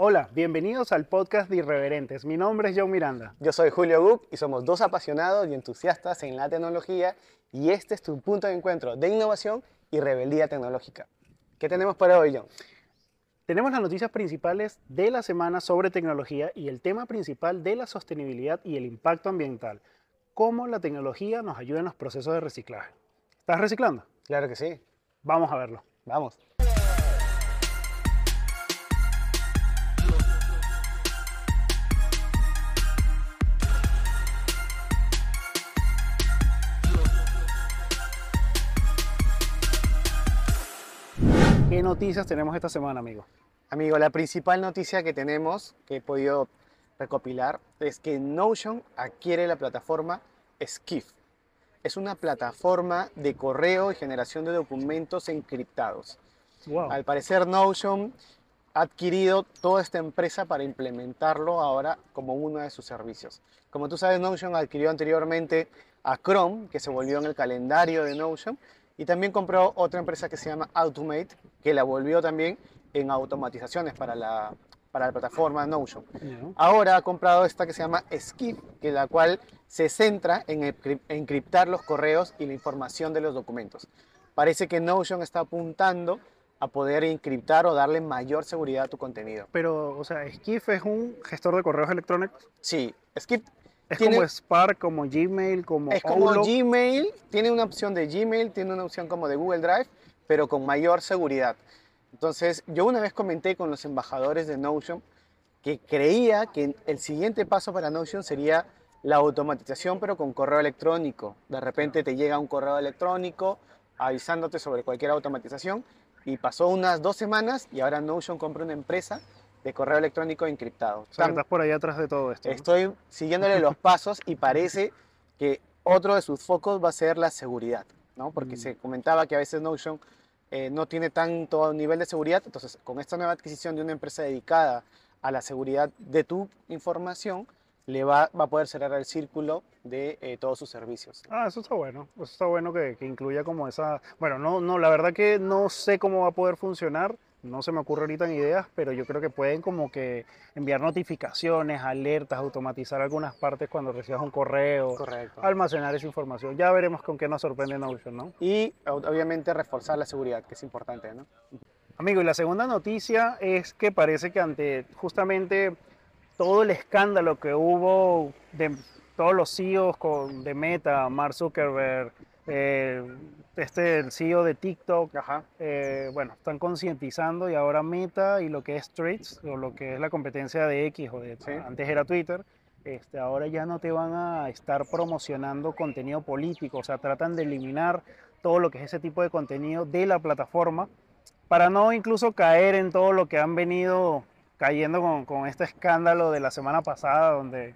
Hola, bienvenidos al podcast de Irreverentes. Mi nombre es Joe Miranda. Yo soy Julio Guk y somos dos apasionados y entusiastas en la tecnología y este es tu punto de encuentro de innovación y rebeldía tecnológica. ¿Qué tenemos para hoy, John? Tenemos las noticias principales de la semana sobre tecnología y el tema principal de la sostenibilidad y el impacto ambiental. Cómo la tecnología nos ayuda en los procesos de reciclaje. ¿Estás reciclando? Claro que sí. Vamos a verlo. Vamos. Noticias tenemos esta semana, amigo? Amigo, la principal noticia que tenemos, que he podido recopilar, es que Notion adquiere la plataforma Skiff. Es una plataforma de correo y generación de documentos encriptados. Wow. Al parecer Notion ha adquirido toda esta empresa para implementarlo ahora como uno de sus servicios. Como tú sabes, Notion adquirió anteriormente a Chrome, que se volvió en el calendario de Notion, y también compró otra empresa que se llama Automate, que la volvió también en automatizaciones para la, para la plataforma Notion. Ya. Ahora ha comprado esta que se llama Skip, que la cual se centra en encrip- encriptar los correos y la información de los documentos. Parece que Notion está apuntando a poder encriptar o darle mayor seguridad a tu contenido. Pero, o sea, Skiff es un gestor de correos electrónicos. Sí, Skip Es Tiene- como Spark, como Gmail, como es como Outlook. Gmail, tiene una opción de Gmail, tiene una opción como de Google Drive, pero con mayor seguridad. Entonces, yo una vez comenté con los embajadores de Notion que creía que el siguiente paso para Notion sería la automatización, pero con correo electrónico. De repente te llega un correo electrónico avisándote sobre cualquier automatización y pasó unas dos semanas y ahora Notion compra una empresa de correo electrónico encriptado. O sea, estás por ahí atrás de todo esto. ¿no? Estoy siguiéndole los pasos y parece que otro de sus focos va a ser la seguridad, ¿no? Porque Mm. se comentaba que a veces Notion eh, no tiene tanto nivel de seguridad, entonces con esta nueva adquisición de una empresa dedicada a la seguridad de tu información, le va, va a poder cerrar el círculo de eh, todos sus servicios. Ah, eso está bueno. Eso está bueno que, que incluya como esa... Bueno, no, no, la verdad que no sé cómo va a poder funcionar. No se me ocurre ahorita en ideas, pero yo creo que pueden como que enviar notificaciones, alertas, automatizar algunas partes cuando recibas un correo, Correcto. almacenar esa información. Ya veremos con qué nos sorprende Notion, ¿no? Y ob- obviamente reforzar la seguridad, que es importante, ¿no? Amigo, y la segunda noticia es que parece que ante justamente todo el escándalo que hubo de todos los CEOs con, de Meta, Mark Zuckerberg, eh, este, el CEO de TikTok, Ajá. eh, bueno, están concientizando y ahora Meta y lo que es Threads, o lo que es la competencia de X, o de, Sí. antes era Twitter, este, ahora ya no te van a estar promocionando contenido político, o sea, tratan de eliminar todo lo que es ese tipo de contenido de la plataforma para no incluso caer en todo lo que han venido cayendo con, con este escándalo de la semana pasada, donde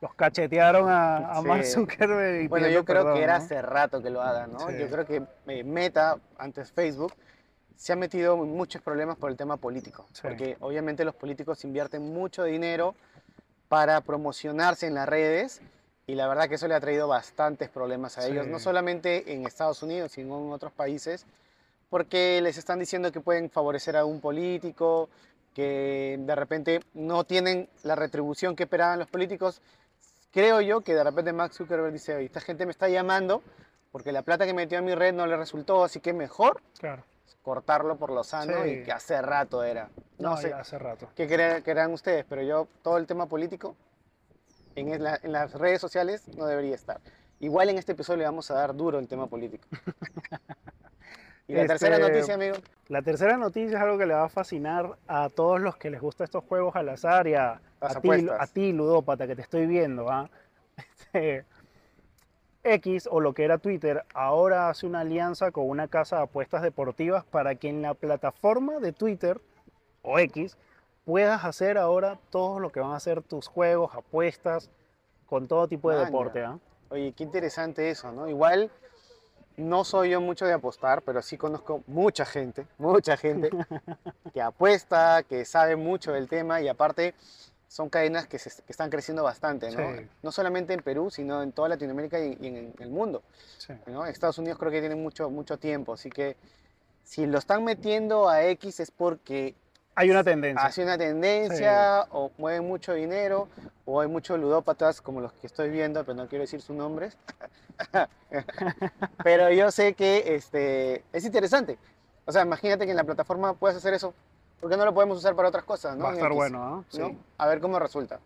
los cachetearon a, a Sí. Mark Zuckerberg. y Bueno, yo creo perdón, que era ¿no? hace rato que lo haga, ¿no? Sí. Yo creo que eh, Meta, antes Facebook, se ha metido en muchos problemas por el tema político. Sí. Porque obviamente los políticos invierten mucho dinero para promocionarse en las redes y la verdad que eso le ha traído bastantes problemas a ellos, no solamente en Estados Unidos, sino en otros países, porque les están diciendo que pueden favorecer a un político, que de repente no tienen la retribución que esperaban los políticos. Creo yo que de repente Max Zuckerberg dice, "Oye, esta gente me está llamando porque la plata que metió en mi red no le resultó, así que mejor Claro. cortarlo por lo sano Sí. y que hace rato era. No, No, sé hace rato. qué cre- creerán ustedes, pero yo todo el tema político en, las redes sociales no debería estar. Igual en este episodio le vamos a dar duro el tema político. y la tercera Este, noticia, amigo. La tercera noticia es algo que le va a fascinar a todos los que les gustan estos juegos al azar y a, Las a ti, apuestas. a ti, ludópata, que te estoy viendo. ¿ah? Este, X o lo que era Twitter ahora hace una alianza con una casa de apuestas deportivas para que en la plataforma de Twitter o X puedas hacer ahora todo lo que van a ser tus juegos, apuestas, con todo tipo de Maña. deporte. ¿ah? Oye, qué interesante eso, ¿no? Igual no soy yo mucho de apostar, pero sí conozco mucha gente, mucha gente que apuesta, que sabe mucho del tema y aparte son cadenas que, se- que están creciendo bastante, ¿no? Sí. No solamente en Perú, sino en toda Latinoamérica y, y en, el mundo, Sí. ¿no? Estados Unidos creo que tienen mucho, mucho tiempo, así que si lo están metiendo a X es porque Hay una tendencia. hacia una tendencia o mueven mucho dinero o hay muchos ludópatas como los que estoy viendo, pero no quiero decir sus nombres. pero yo sé que este, es interesante. O sea, imagínate que en la plataforma puedes hacer eso. ¿Por qué no lo podemos usar para otras cosas? ¿no? Va a estar bueno, ¿no? Sí. A ver cómo resulta.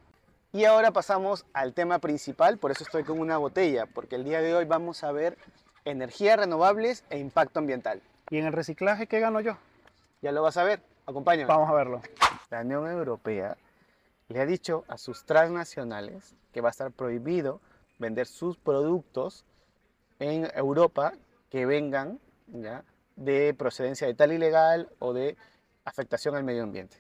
Y ahora pasamos al tema principal, por eso estoy con una botella, porque el día de hoy vamos a ver energías renovables e impacto ambiental. ¿Y en el reciclaje qué gano yo? Ya lo vas a ver, acompáñame. Vamos a verlo. La Unión Europea le ha dicho a sus transnacionales que va a estar prohibido vender sus productos en Europa que vengan ¿ya? de procedencia de tal ilegal o de afectación al medio ambiente.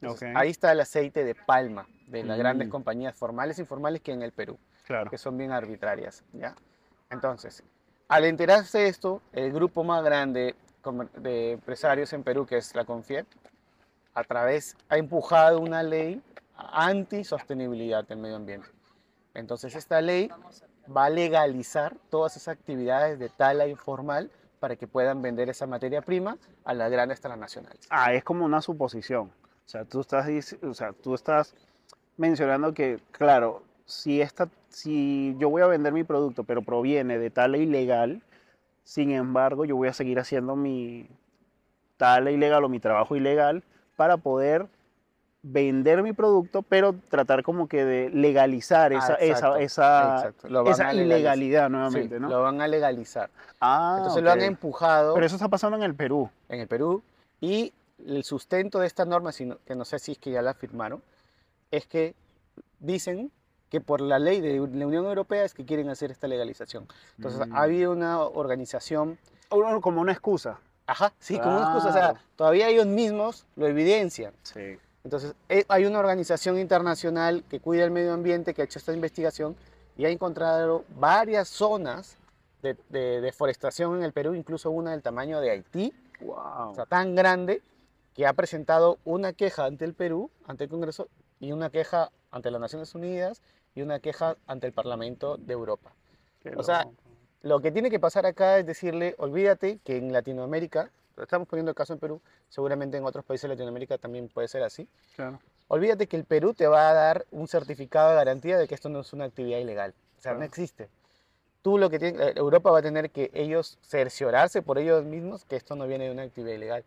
Entonces. Ahí está el aceite de palma de las grandes Mm. compañías formales e informales que en el Perú, Claro. que son bien arbitrarias. ¿ya? Entonces, al enterarse de esto, el grupo más grande de empresarios en Perú, que es la Confiep, a través, ha empujado una ley anti-sostenibilidad del medio ambiente. Entonces, esta ley va a legalizar todas esas actividades de tala informal para que puedan vender esa materia prima a las grandes transnacionales. Ah, es como una suposición. O sea, tú estás, o sea, tú estás mencionando que, claro, si, esta, si yo voy a vender mi producto, pero proviene de tala ilegal, sin embargo, yo voy a seguir haciendo mi tala ilegal o mi trabajo ilegal para poder vender mi producto, pero tratar como que de legalizar esa, Ah, exacto, esa, esa, exacto. Ilegalidad Sí, nuevamente, ¿no? Lo van a legalizar. Ah, Entonces lo han empujado Pero eso está pasando en el Perú. en el Perú y el sustento de esta norma, sino- que no sé si es que ya la firmaron, es que dicen que por la ley de la Unión Europea es que quieren hacer esta legalización. Entonces Mm. ha habido una organización, Como una excusa. ajá, sí, como una excusa, o sea, todavía ellos mismos lo evidencian. Sí. Entonces, eh, hay una organización internacional que cuida el medio ambiente que ha hecho esta investigación y ha encontrado varias zonas de, de deforestación en el Perú, incluso una del tamaño de Haití, Wow. o sea, tan grande que ha presentado una queja ante el Perú, ante el Congreso, y una queja ante las Naciones Unidas y una queja ante el Parlamento de Europa. Qué o sea, loco. Lo que tiene que pasar acá es decirle, olvídate que en Latinoamérica, estamos poniendo el caso en Perú, seguramente en otros países de Latinoamérica también puede ser así, Claro. olvídate que el Perú te va a dar un certificado de garantía de que esto no es una actividad ilegal. O sea, no existe. Tú lo que tiene, eh, Europa va a tener que ellos cerciorarse por ellos mismos que esto no viene de una actividad ilegal.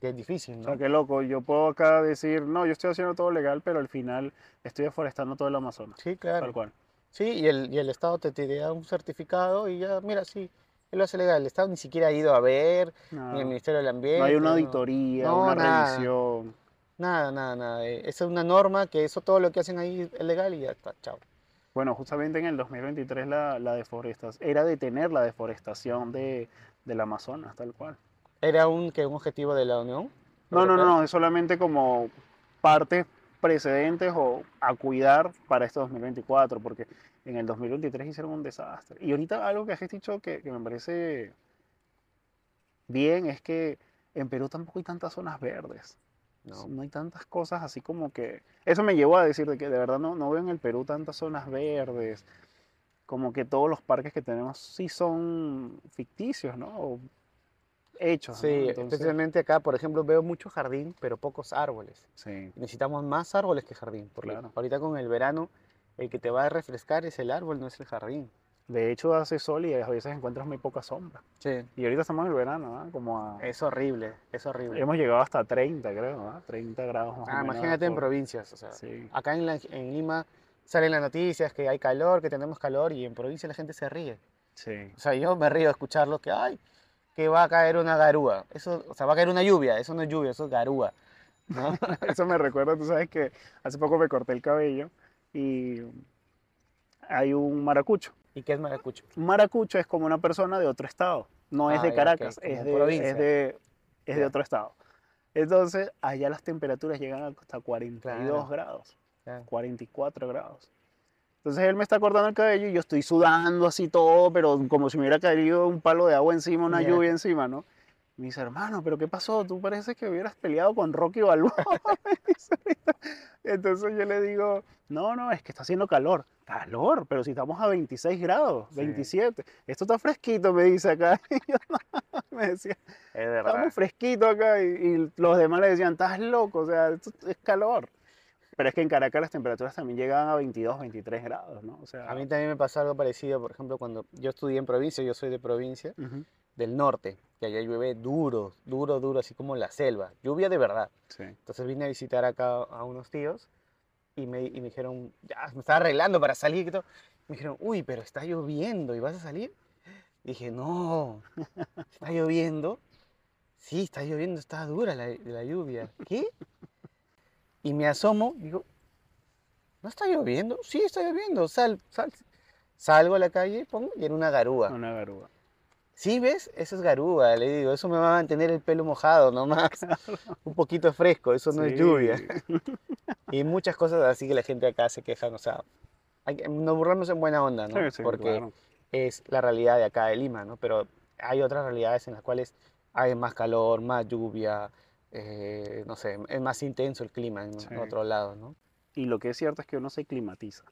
Que es difícil, O ¿no? sea, qué loco. Yo puedo acá decir, no, yo estoy haciendo todo legal, pero al final estoy deforestando todo el Amazonas. Sí, claro. Tal cual. Sí, y el, y el Estado te, te da un certificado y ya, mira, sí, él lo hace legal. El Estado ni siquiera ha ido a ver, No, ni el Ministerio del Ambiente. no hay una auditoría, No, una nada. revisión. Nada, nada, nada. eh, Esa es una norma que eso todo lo que hacen ahí es legal y ya está, chao. Bueno, justamente en el 2023 la, la deforestación, era detener la deforestación de, del Amazonas, tal cual. ¿Era un, que un objetivo de la Unión? No, no, no, no, es solamente como partes precedentes o a cuidar para este 2024, porque en el 2023 hicieron un desastre. Y ahorita algo que has dicho que, que me parece bien es que en Perú tampoco hay tantas zonas verdes. No. No hay tantas cosas así como que... Eso me llevó a decir de que de verdad no, no veo en el Perú tantas zonas verdes. Como que todos los parques que tenemos sí son ficticios, ¿no? O hechos, ¿no? Sí, Entonces, especialmente acá, por ejemplo, veo mucho jardín, pero pocos árboles. sí. Necesitamos más árboles que jardín, porque Claro. ahorita con el verano el que te va a refrescar es el árbol, no es el jardín. De hecho, hace sol y a veces encuentras muy poca sombra. Sí. Y ahorita estamos en el verano, ¿ah? Como a... Es horrible, es horrible. Hemos llegado hasta 30, creo, ¿ah? 30 grados más o Ah, menos imagínate en por- provincias, o sea, Sí, acá en, la- en Lima salen las noticias que hay calor, que tenemos calor, y en provincia la gente se ríe. sí. O sea, yo me río de escucharlo que, ay, que va a caer una garúa. Eso, o sea, va a caer una lluvia, eso no es lluvia, eso es garúa. ¿no? Eso me recuerda, tú sabes que hace poco me corté el cabello y hay un maracucho. ¿Y qué es maracucho? Maracucho es como una persona de otro estado, no es Ah, de ya, ok, Caracas, como es, de, es, de, es de otro estado. Entonces, allá las temperaturas llegan hasta 42 Claro. grados, Ya. 44 grados. Entonces él me está cortando el cabello y yo estoy sudando así todo, pero como si me hubiera caído un palo de agua encima, una Ya. lluvia encima, ¿no? Me dice, hermano, ¿pero qué pasó? Tú pareces que hubieras peleado con Rocky Balboa. Entonces yo le digo, no, no, es que está haciendo calor. Calor, pero si estamos a 26 grados, Sí. 27. Esto está fresquito, me dice acá. Y yo, me decía, Es verdad. estamos fresquitos acá. Y, y los demás le decían, estás loco, o sea, esto es calor. Pero es que en Caracas las temperaturas también llegan a 22, 23 grados, ¿no? O sea, A mí también me pasó algo parecido, por ejemplo, cuando yo estudié en provincia, yo soy de provincia ujú, del norte, que allá llueve duro, duro, duro, así como en la selva, lluvia de verdad. sí. Entonces vine a visitar acá a unos tíos y me, y me dijeron, ya, me estaba arreglando para salir y todo. Me dijeron, uy, pero está lloviendo y vas a salir. dije, no, está lloviendo. Sí, está lloviendo, está dura la, la lluvia. ¿Qué? Y me asomo, digo, ¿no está lloviendo? Sí, está lloviendo, sal, sal. Salgo a la calle pongo, y era una garúa. Una garúa. Sí, ¿ves? Eso es garúa, le digo, eso me va a mantener el pelo mojado nomás. Un poquito fresco, eso no es Sí. lluvia. Y muchas cosas así que la gente acá se quejan, o sea, hay nos burlamos en buena onda, ¿no? Sí, sí, Porque claro. es la realidad de acá de Lima, ¿no? Pero hay otras realidades en las cuales hay más calor, más lluvia, eh, no sé, es más intenso el clima en Sí. otros lados, ¿no? Y lo que es cierto es que uno se climatiza.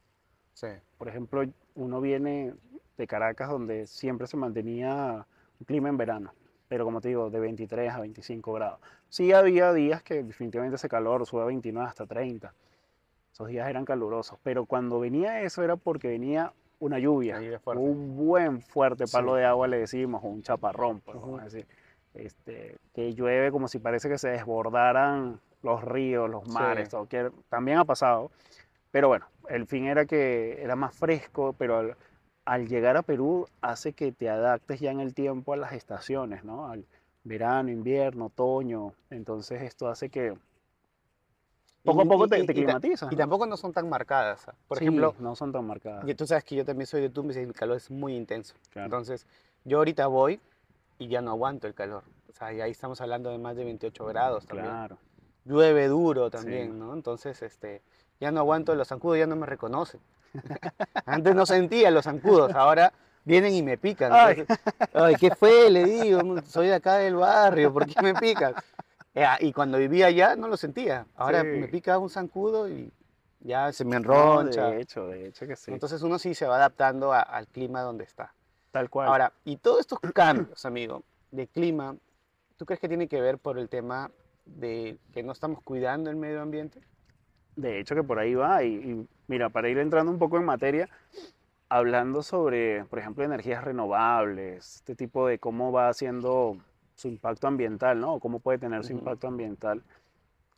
Sí, Por ejemplo, uno viene de Caracas donde siempre se mantenía un clima en verano, pero como te digo, de 23 a 25 grados. Sí había días que definitivamente ese calor sube a 29 hasta 30. Esos días eran calurosos, pero cuando venía eso era porque venía una lluvia, un buen fuerte palo Sí. de agua le decimos, o un chaparrón, Ujú. vamos a decir, este, que llueve como si parece que se desbordaran los ríos, los Sí. mares, todo, que también ha pasado, pero bueno, el fin era que era más fresco, pero al, llegar a Perú hace que te adaptes ya en el tiempo a las estaciones, ¿no? Al verano, invierno, otoño. Entonces esto hace que poco a poco te, y- te y climatizas. Y tampoco no son tan marcadas. Por Sí, ejemplo, no son tan marcadas. y tú sabes que yo también soy de Tumbes y el calor es muy intenso. Claro. Entonces, yo ahorita voy y ya no aguanto el calor. O sea, y ahí estamos hablando de más de 28 grados también. Claro. Llueve duro también, Sí. ¿no? Entonces, este, ya no aguanto, los zancudos ya no me reconocen. Antes no sentía los zancudos, ahora vienen y me pican. Entonces, Ay, ¿qué fue? Le digo, "No, soy de acá del barrio, ¿por qué me picas? Eh, ah, y cuando vivía allá no lo sentía. Ahora Sí. me pica un zancudo y ya se me No, enroncha. de hecho, de hecho que sí. Entonces uno sí se va adaptando a- al clima donde está. Tal cual. Ahora, y todos estos cambios, amigo, de clima, ¿tú crees que tiene que ver por el tema de que no estamos cuidando el medio ambiente? De hecho que por ahí va. Y, y mira, para ir entrando un poco en materia, hablando sobre, por ejemplo, energías renovables, este tipo de cómo va haciendo su impacto ambiental, ¿no? O cómo puede tener su impacto ambiental.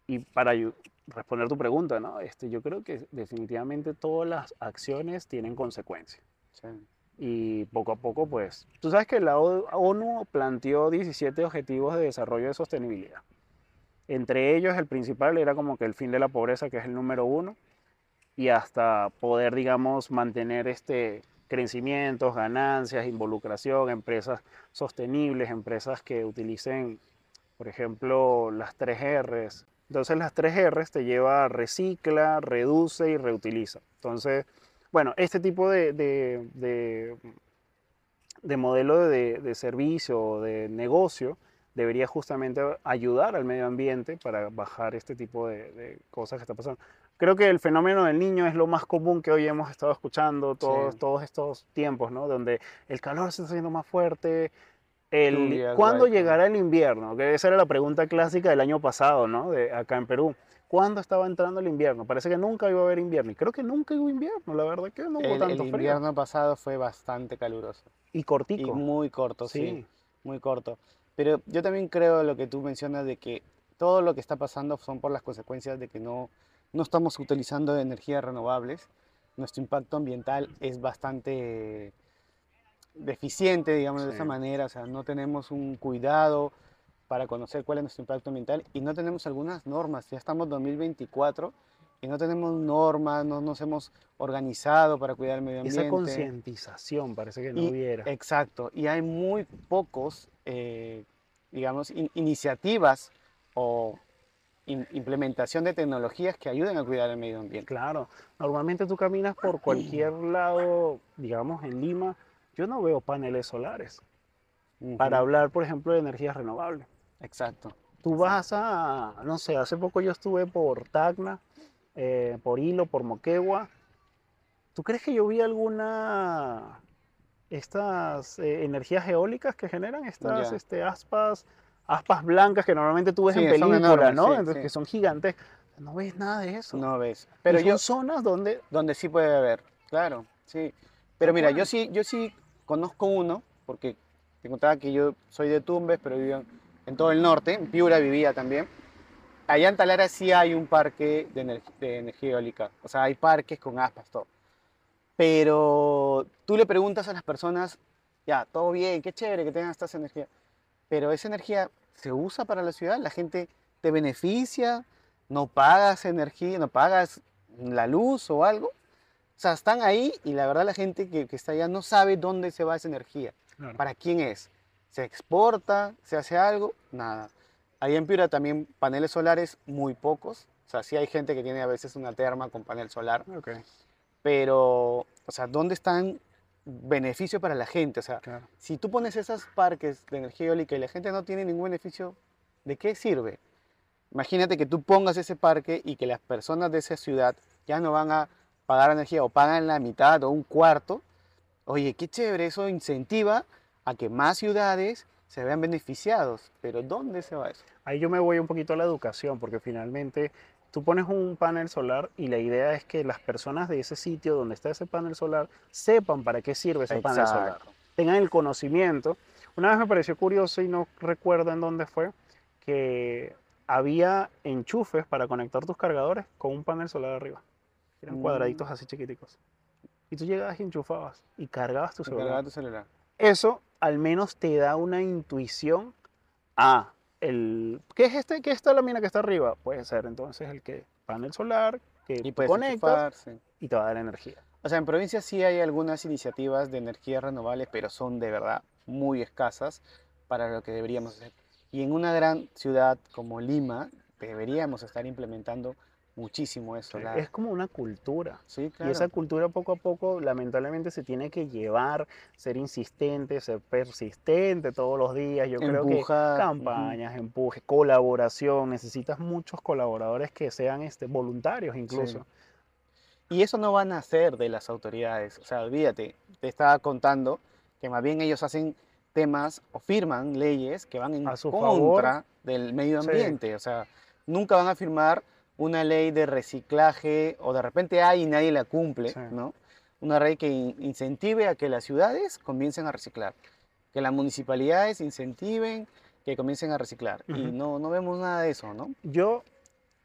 Y para responder tu pregunta, ¿no? Este, yo creo que definitivamente todas las acciones tienen consecuencias. Y poco a poco, pues, tú sabes que la ONU planteó 17 objetivos de desarrollo de sostenibilidad. Entre ellos, el principal era como que el fin de la pobreza, que es el número uno, y hasta poder, digamos, mantener este crecimientos, ganancias, involucración, empresas sostenibles, empresas que utilicen, por ejemplo, las tres R's. Entonces, las tres R's te lleva a recicla, reduce y reutiliza. Entonces, bueno, este tipo de, de, de- de modelo de, de servicio de negocio debería justamente ayudar al medio ambiente para bajar este tipo de, de cosas que está pasando. Creo que el fenómeno del niño es lo más común que hoy hemos estado escuchando todos, Sí. todos estos tiempos, ¿no? Donde el calor se está haciendo más fuerte. El, ¿Cuándo llegará el invierno? Que esa era la pregunta clásica del año pasado, ¿no? De acá en Perú. ¿Cuándo estaba entrando el invierno? Parece que nunca iba a haber invierno. Y creo que nunca hubo invierno, la verdad que no hubo El, el tanto frío. invierno pasado fue bastante caluroso Y y cortico. muy corto, sí. Sí. muy corto. Pero yo también creo lo que tú mencionas de que todo lo que está pasando son por las consecuencias de que no, no estamos utilizando energías renovables. Nuestro impacto ambiental es bastante deficiente, digamos de esa Sí. manera. O sea, no tenemos un cuidado para conocer cuál es nuestro impacto ambiental y no tenemos algunas normas. Ya estamos en 2024 y no tenemos normas, no nos hemos organizado para cuidar el medio ambiente. Esa concientización parece que no Y- hubiera. Exacto, y hay muy pocos, eh, digamos, in- iniciativas o in- implementación de tecnologías que ayuden a cuidar el medio ambiente. Claro, normalmente tú caminas por cualquier lado, digamos en Lima, yo no veo paneles solares para hablar, por ejemplo, de energías renovables. Exacto. Tú vas a, no sé, hace poco yo estuve por Tacna eh, por Hilo, por Moquegua. ¿Tú crees que yo vi alguna estas eh, energías eólicas que generan estas este, aspas, aspas blancas que normalmente tú ves Sí, en películas, ¿no? sí, Entonces, sí. que son gigantes. No ves nada de eso. No ves. Pero Pero yo, son zonas donde donde sí puede haber, claro, sí. Pero mira, yo sí, yo sí conozco uno, porque te contaba que yo soy de Tumbes, pero vivo en, todo el norte, en Piura vivía también. Allá en Talara sí hay un parque de, de energía eólica, o sea, hay parques con aspas, todo. Pero tú le preguntas a las personas, ya, todo bien, qué chévere que tengan estas energías, pero esa energía se usa para la ciudad, la gente te beneficia, no pagas energía, no pagas la luz o algo. O sea, están ahí y la verdad la gente que, que está allá no sabe dónde se va esa energía, Claro. para quién es. ¿Se exporta? ¿Se hace algo? Nada. Allá en Piura también paneles solares muy pocos. O sea, sí hay gente que tiene a veces una terma con panel solar, Ok, pero, o sea, ¿dónde están beneficios para la gente? O sea, claro. si tú pones esos parques de energía eólica y la gente no tiene ningún beneficio, ¿de qué sirve? Imagínate que tú pongas ese parque y que las personas de esa ciudad ya no van a pagar energía o pagan la mitad o un cuarto. Oye, qué chévere, eso incentiva a que más ciudades se vean beneficiados. Pero ¿dónde se va eso? Ahí yo me voy un poquito a la educación, porque finalmente tú pones un panel solar y la idea es que las personas de ese sitio donde está ese panel solar sepan para qué sirve ese panel solar, Exacto. tengan el conocimiento. Una vez me pareció curioso y no recuerdo en dónde fue, que había enchufes para conectar tus cargadores con un panel solar arriba. Eran Mm. cuadraditos así chiquiticos. Y tú llegabas y enchufabas y cargabas tu celular. tu celular. Eso al menos te da una intuición a el ¿qué es este? ¿Qué es esta lámina que está arriba? Puede ser entonces el que panel solar que Y conectas y te va a dar energía. O sea, en provincia sí hay algunas iniciativas de energías renovables, pero son de verdad muy escasas para lo que deberíamos hacer. Y en una gran ciudad como Lima, deberíamos estar implementando muchísimo eso. la- Es como una cultura. Sí, Y esa cultura poco a poco lamentablemente se tiene que llevar, ser insistente, ser persistente todos los días. Yo creo que campañas, empuje, colaboración, necesitas muchos colaboradores que sean este, voluntarios incluso. Y eso no van a hacer de las autoridades. O sea, olvídate, te estaba contando que más bien ellos hacen temas o firman leyes que van en A su contra del medio Sí. ambiente. O sea, nunca van a firmar una ley de reciclaje o de repente hay y nadie la cumple, Sí. ¿no? Una ley que in- incentive a que las ciudades comiencen a reciclar, que las municipalidades incentiven que comiencen a reciclar. Y no, no vemos nada de eso, ¿no? Yo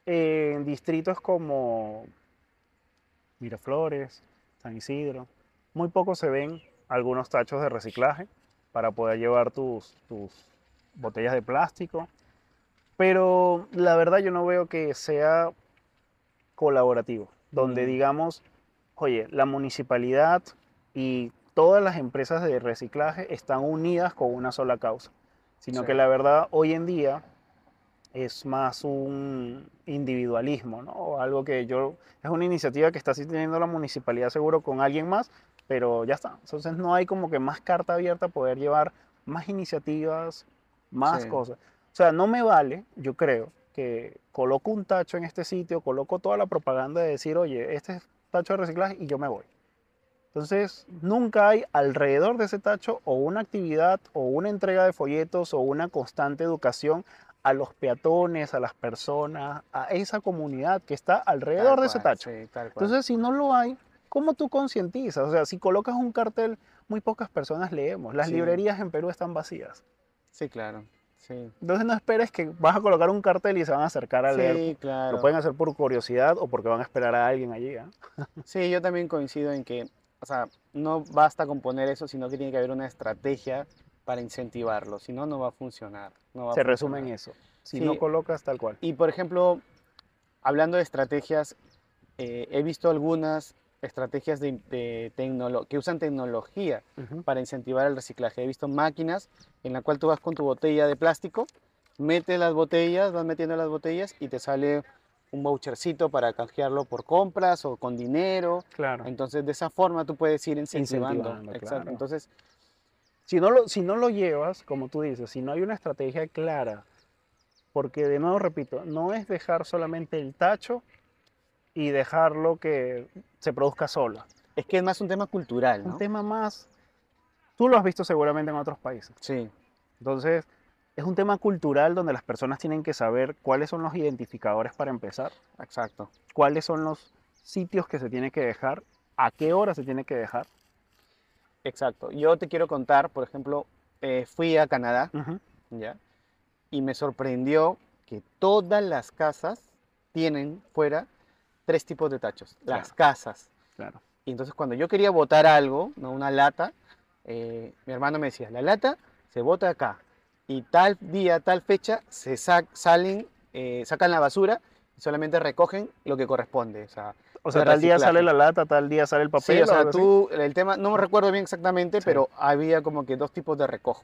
eh, en distritos como Miraflores, San Isidro, muy poco se ven algunos tachos de reciclaje para poder llevar tus, tus botellas de plástico. Pero la verdad yo no veo que sea colaborativo, donde Mm. digamos, oye, la municipalidad y todas las empresas de reciclaje están unidas con una sola causa, sino Sí. que la verdad hoy en día es más un individualismo, ¿no? O algo que yo, es una iniciativa que está teniendo la municipalidad seguro con alguien más, pero ya está. Entonces no hay como que más carta abierta a poder llevar más iniciativas, más Sí. cosas. O sea, no me vale, yo creo, que coloco un tacho en este sitio, coloco toda la propaganda de decir, oye, este es tacho de reciclaje y yo me voy. Entonces, nunca hay alrededor de ese tacho o una actividad o una entrega de folletos o una constante educación a los peatones, a las personas, a esa comunidad que está alrededor de ese tacho. sí. Entonces, si no lo hay, ¿cómo tú concientizas? O sea, si colocas un cartel, muy pocas personas leemos. Las Sí. librerías en Perú están vacías. Sí, claro. Sí, Entonces, no esperes que vas a colocar un cartel y se van a acercar a leer. sí claro. Lo pueden hacer por curiosidad o porque van a esperar a alguien allí. ¿ah? Sí, yo también coincido en que, o sea, no basta con poner eso, sino que tiene que haber una estrategia para incentivarlo, si no, no va a funcionar. no va a Se resume en eso. Si Sí. no colocas tal cual. Y por ejemplo, hablando de estrategias, eh, he visto algunas estrategias de, de tecnolo- que usan tecnología Ujú. para incentivar el reciclaje. He visto máquinas en la cual tú vas con tu botella de plástico, metes las botellas, vas metiendo las botellas y te sale un vouchercito para canjearlo por compras o con dinero. Claro. Entonces, de esa forma tú puedes ir incentivando. Incentivando, Exacto. claro. Entonces, Si no, lo, si no lo llevas, como tú dices, si no hay una estrategia clara, porque de nuevo repito, no es dejar solamente el tacho y dejarlo que se produzca sola. Es que es más un tema cultural, ¿no? Un tema más, tú lo has visto seguramente en otros países. Sí, Entonces, es un tema cultural donde las personas tienen que saber cuáles son los identificadores para empezar, exacto. cuáles son los sitios que se tiene que dejar, a qué hora se tiene que dejar. Exacto. Yo te quiero contar, por ejemplo, eh, fui a Canadá, Ujú, ¿ya? Y me sorprendió que todas las casas tienen fuera tres tipos de tachos. Las Claro. casas. Claro. Y entonces cuando yo quería botar algo, ¿no? una lata, eh, mi hermano me decía, la lata se bota acá. Y tal día, tal fecha, se sa- salen, eh, sacan la basura y solamente recogen lo que corresponde. O sea, O sea, tal día sale la lata, tal día sale el papel. Sí, o sea, tú, el tema, no me recuerdo bien exactamente, Sí. pero había como que dos tipos de recojo.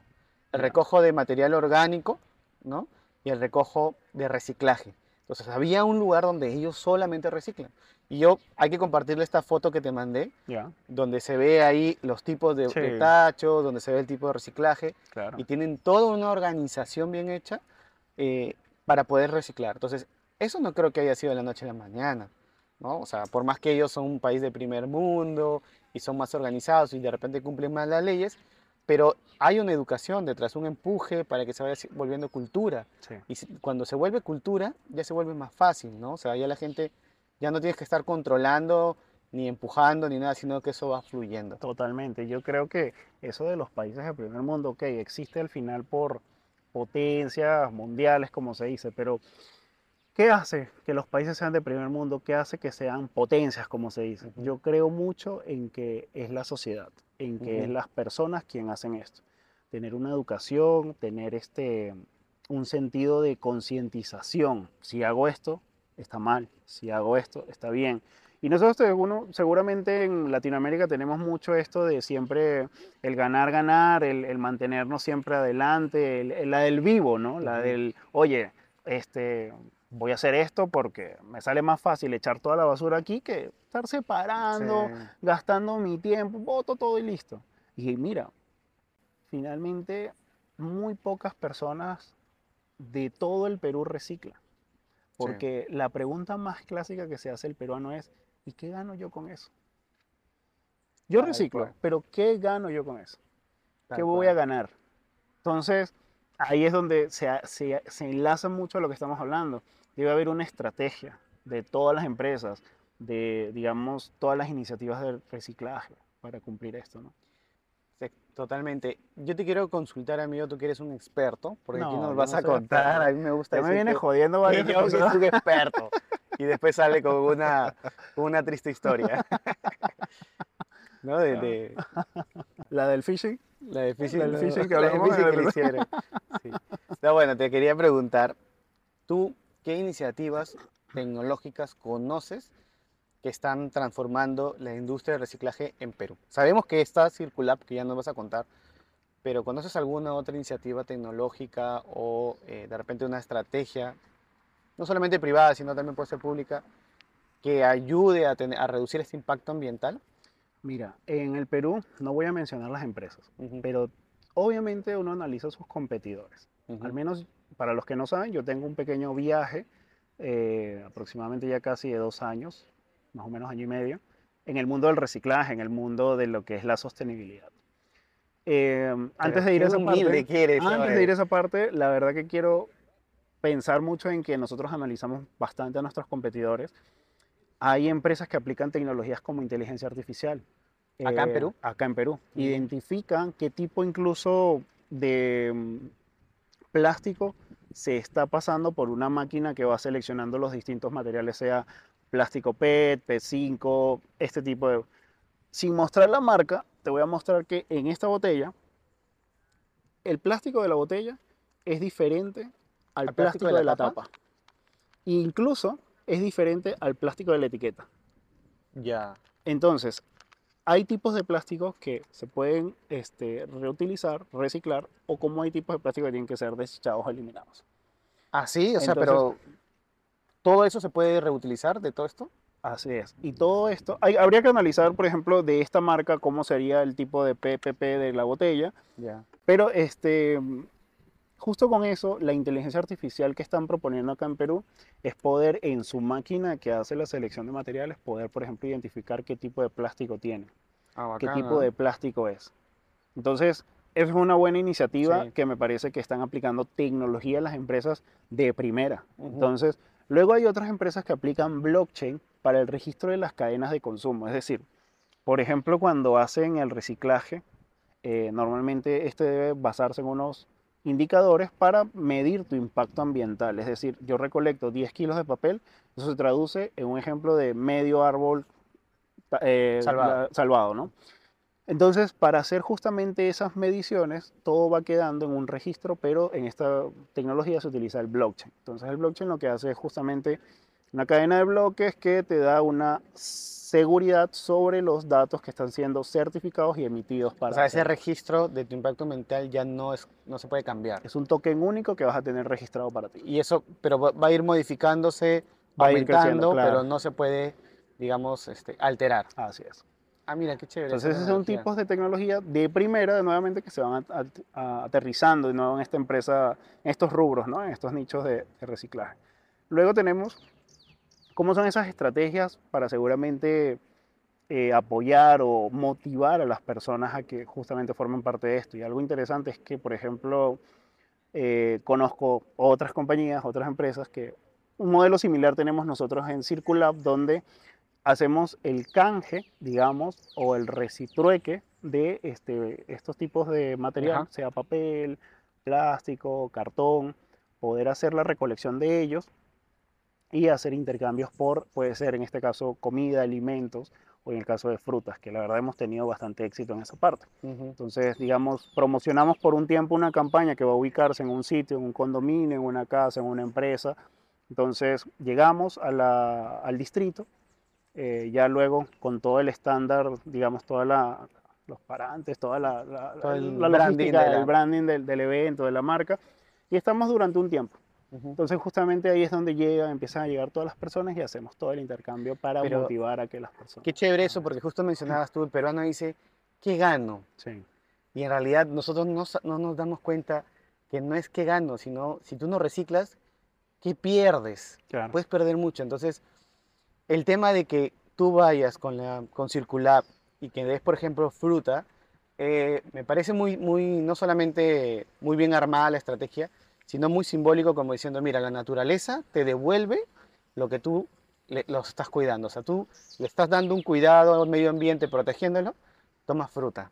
El recojo de material orgánico, ¿no? Y el recojo de reciclaje. Entonces, había un lugar donde ellos solamente reciclan. Y yo, hay que compartirle esta foto que te mandé, Ya, donde se ve ahí los tipos de, de Sí. tachos, donde se ve el tipo de reciclaje, claro. y tienen toda una organización bien hecha eh, para poder reciclar. Entonces, eso no creo que haya sido de la noche a la mañana, ¿no? O sea, por más que ellos son un país de primer mundo y son más organizados y de repente cumplen más las leyes, pero hay una educación detrás, un empuje para que se vaya volviendo cultura. Sí. Y cuando se vuelve cultura, ya se vuelve más fácil, ¿no? O sea, ya la gente, ya no tienes que estar controlando, ni empujando, ni nada, sino que eso va fluyendo. Totalmente. Yo creo que eso de los países del primer mundo, ok, existe al final por potencias mundiales, como se dice, pero ¿qué hace que los países sean de primer mundo? ¿Qué hace que sean potencias, como se dice? Yo creo mucho en que es la sociedad, en que es las personas quien hacen esto. Tener una educación, tener este, un sentido de concientización. Si hago esto, está mal. Si hago esto, está bien. Y nosotros seguro- seguramente en Latinoamérica tenemos mucho esto de siempre el ganar, ganar, el, el mantenernos siempre adelante, el- el- la del vivo, ¿no? La del, oye, este, voy a hacer esto porque me sale más fácil echar toda la basura aquí que estar separando, Sí. gastando mi tiempo, voto todo y listo. Y mira, finalmente muy pocas personas de todo el Perú reciclan. Porque la pregunta más clásica que se hace el peruano es, ¿y qué gano yo con eso? Yo reciclo, pero ¿qué gano yo con eso? ¿Qué voy a ganar? Entonces, ahí es donde se, se, se enlaza mucho a lo que estamos hablando. Debe haber una estrategia de todas las empresas, de, digamos, todas las iniciativas de reciclaje para cumplir esto, ¿no? Sí, totalmente. Yo te quiero consultar, amigo, tú que eres un experto, porque aquí No, nos yo vas no a contar. A mí me gusta Ya me viene que- jodiendo varias yo soy un experto. Y después sale con una, una triste historia. ¿No? De, de La del phishing. la de phishing, La del no, phishing que la phishing que le hicieron. Sí. No, bueno, te quería preguntar, ¿tú qué iniciativas tecnológicas conoces que están transformando la industria de reciclaje en Perú? Sabemos que está Circulab, que ya nos vas a contar, pero ¿conoces alguna otra iniciativa tecnológica o eh, de repente una estrategia, no solamente privada, sino también puede ser pública, que ayude a, tener- a reducir este impacto ambiental? Mira, en el Perú no voy a mencionar las empresas, Ujú, pero obviamente uno analiza sus competidores. ujú, Al menos para los que no saben, yo tengo un pequeño viaje, eh, aproximadamente ya casi de dos años, más o menos año y medio, en el mundo del reciclaje, en el mundo de lo que es la sostenibilidad. Eh, antes de ir a esa parte, que eres, antes de ir a esa parte, la verdad que quiero pensar mucho en que nosotros analizamos bastante a nuestros competidores. Hay empresas que aplican tecnologías como inteligencia artificial. ¿Acá en eh, Perú? Acá en Perú. Mm. Identifican qué tipo incluso de mm, plástico se está pasando por una máquina que va seleccionando los distintos materiales, sea plástico PET, P5, este tipo de... Sin mostrar la marca, te voy a mostrar que en esta botella, el plástico de la botella es diferente al ¿Al plástico plástico, de la de la tapa? tapa. Incluso es diferente al plástico de la etiqueta. Ya. Entonces, hay tipos de plásticos que se pueden este, reutilizar, reciclar, o como hay tipos de plásticos que tienen que ser desechados o eliminados. Ah, sí, o sea, Entonces- pero ¿todo eso se puede reutilizar de todo esto? Así es. Y todo esto, hay- habría que analizar, por ejemplo, de esta marca, cómo sería el tipo de PPP de la botella, Ya. pero este, justo con eso, la inteligencia artificial que están proponiendo acá en Perú es poder en su máquina que hace la selección de materiales, poder, por ejemplo, identificar qué tipo de plástico tiene, Ah, qué tipo de plástico es. Entonces, es una buena iniciativa Sí. que me parece que están aplicando tecnología en las empresas de primera. Entonces, luego hay otras empresas que aplican blockchain para el registro de las cadenas de consumo. Es decir, por ejemplo, cuando hacen el reciclaje, eh, normalmente este debe basarse en unos indicadores para medir tu impacto ambiental. Es decir, yo recolecto 10 kilos de papel, eso se traduce en un ejemplo de medio árbol eh, Salvado. salvado, ¿no? Entonces, para hacer justamente esas mediciones, todo va quedando en un registro, pero en esta tecnología se utiliza el blockchain. Entonces, el blockchain lo que hace es justamente una cadena de bloques que te da una seguridad sobre los datos que están siendo certificados y emitidos para O sea, ese registro de tu impacto ambiental ya no, es, no se puede cambiar. Es un token único que vas a tener registrado para ti. Y eso, pero va a ir modificándose, Va aumentando, claro. pero no se puede, digamos, este, alterar. Así es. Ah, mira, qué chévere. Entonces, esos son tipos de tecnología de primera, nuevamente, que se van a- a- a- aterrizando de nuevo en esta empresa, en estos rubros, ¿no? en estos nichos de, de reciclaje. Luego tenemos cómo son esas estrategias para seguramente eh, apoyar o motivar a las personas a que justamente formen parte de esto. Y algo interesante es que, por ejemplo, eh, conozco otras compañías, otras empresas que un modelo similar tenemos nosotros en Circulab, donde hacemos el canje, digamos, o el recitrueque de este, estos tipos de material, Ajá. sea papel, plástico, cartón, poder hacer la recolección de ellos y hacer intercambios por, puede ser en este caso, comida, alimentos, o en el caso de frutas, que la verdad hemos tenido bastante éxito en esa parte. Entonces, digamos, promocionamos por un tiempo una campaña que va a ubicarse en un sitio, en un condominio, en una casa, en una empresa. Entonces, llegamos a la- al distrito, eh, ya luego con todo el estándar, digamos, toda la, los parantes, toda la, la, Todo el la branding de la- el branding del, del evento, de la marca, y estamos durante un tiempo. Ujú. Entonces, justamente ahí es donde llegan, empiezan a llegar todas las personas y hacemos todo el intercambio para Pero- motivar a que las personas. Qué chévere eso, porque justo mencionabas tú, el peruano dice, ¿qué gano? Sí, Y en realidad nosotros no, no nos damos cuenta que no es que gano, sino si tú no reciclas, ¿qué pierdes? claro. Puedes perder mucho. Entonces, el tema de que tú vayas con, la, con Circulab y que des, por ejemplo, fruta, eh, me parece muy, muy, no solamente muy bien armada la estrategia, sino muy simbólico como diciendo, mira, la naturaleza te devuelve lo que tú le, lo estás cuidando. O sea, tú le estás dando un cuidado al medio ambiente, protegiéndolo, tomas fruta.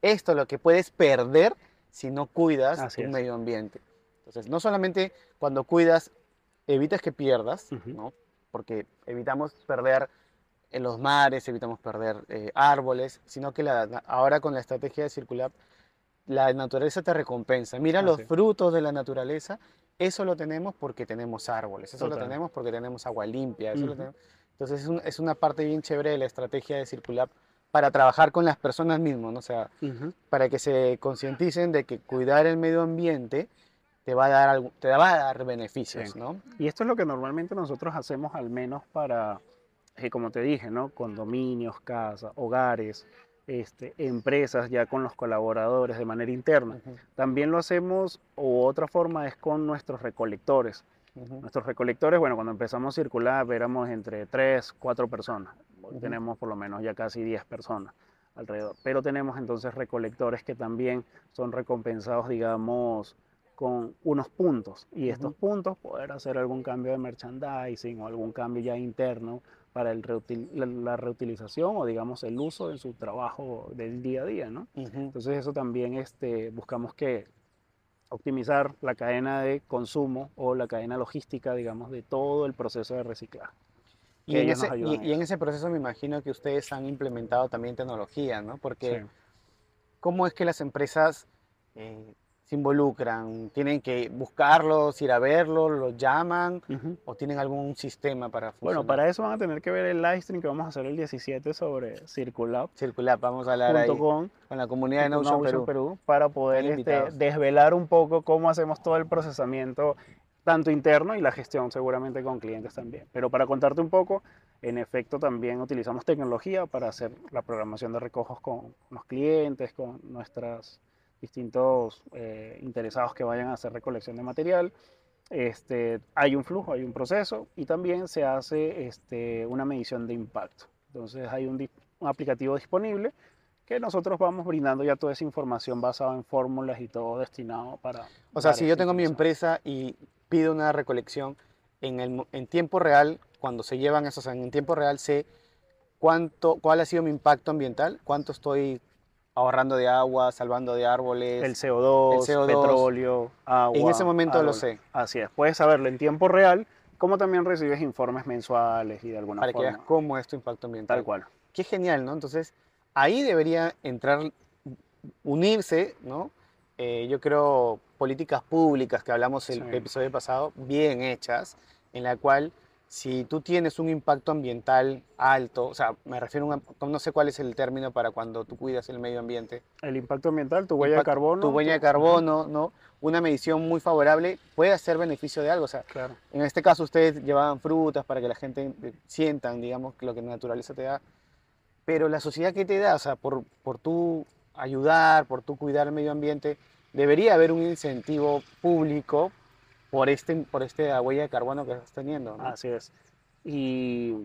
Esto es lo que puedes perder si no cuidas Así tu es. medio ambiente. Entonces, no solamente cuando cuidas, evitas que pierdas. ¿no? porque evitamos perder en los mares, evitamos perder eh, árboles, sino que la- ahora con la estrategia de circular, la naturaleza te recompensa. Mira los Así es. frutos de la naturaleza, eso lo tenemos porque tenemos árboles, eso lo tenemos porque tenemos agua limpia. eso lo Ujú. tenemos- Entonces es, un- es una parte bien chévere de la estrategia de circular para trabajar con las personas mismas, ¿no? o sea, para que se concienticen de que cuidar el medio ambiente te va a dar, algo, te va a dar beneficios, Sí. ¿no? Y esto es lo que normalmente nosotros hacemos, al menos para, eh, como te dije, ¿no? Condominios, casas, hogares, este, empresas ya con los colaboradores de manera interna. Ujú, También lo hacemos, o otra forma es con nuestros recolectores. ujú. Nuestros recolectores, bueno, cuando empezamos a circular éramos entre 3, 4 personas. Hoy Ujú. tenemos por lo menos ya casi 10 personas alrededor. Pero tenemos entonces recolectores que también son recompensados, digamos, con unos puntos. Y estos puntos poder hacer algún cambio de merchandising o algún cambio ya interno para el reutil- la, la reutilización o digamos el uso en su trabajo del día a día, ¿no? Entonces eso también este, buscamos que optimizar la cadena de consumo o la cadena logística, digamos, de todo el proceso de reciclaje. Y en, y- y ese proceso me imagino que ustedes han implementado también tecnología, ¿no? Porque Sí. ¿cómo es que las empresas eh, se involucran? ¿Tienen que buscarlos, ir a verlos, los llaman Ujú. o tienen algún sistema para Bueno, funcionar? para eso van a tener que ver el live stream que vamos a hacer el 17 sobre Circulab. Circular, vamos a hablar ahí junto con con la comunidad de Notion Notion Perú. para poder este, desvelar un poco cómo hacemos todo el procesamiento, tanto interno y la gestión seguramente con clientes también. Pero para contarte un poco, en efecto también utilizamos tecnología para hacer la programación de recojos con los clientes, con nuestras distintos eh, interesados que vayan a hacer recolección de material. Este, hay un flujo, hay un proceso y también se hace este, una medición de impacto. Entonces hay un, un aplicativo disponible que nosotros vamos brindando ya toda esa información basada en fórmulas y todo destinado para... O sea, si yo tengo mi empresa y pido una recolección en, el, en tiempo real, cuando se llevan esos, en tiempo real sé cuánto, cuál ha sido mi impacto ambiental, cuánto estoy ahorrando de agua, salvando de árboles. El CO2, el CO2, petróleo, agua. en ese momento lo sé, Así es, puedes saberlo en tiempo real, como también recibes informes mensuales y de alguna para que forma. veas cómo es tu impacto ambiental. Tal cual. Qué genial, ¿no? Entonces, ahí debería entrar, unirse, ¿no? Eh, yo creo políticas públicas que hablamos el Sí. episodio pasado, bien hechas, en la cual si tú tienes un impacto ambiental alto, o sea, me refiero a un, no sé cuál es el término para cuando tú cuidas el medio ambiente, El impacto ambiental, tu huella impacto- de carbono. tu huella de carbono, ¿no? Una medición muy favorable puede hacer beneficio de algo, o sea, Claro. en este caso ustedes llevaban frutas para que la gente eh, sientan, digamos, lo que la naturaleza te da. Pero la sociedad que te da, o sea, por, por tú ayudar, por tú cuidar el medio ambiente, debería haber un incentivo público por, este, por esta huella de carbono que estás teniendo. ¿no? Así es. Y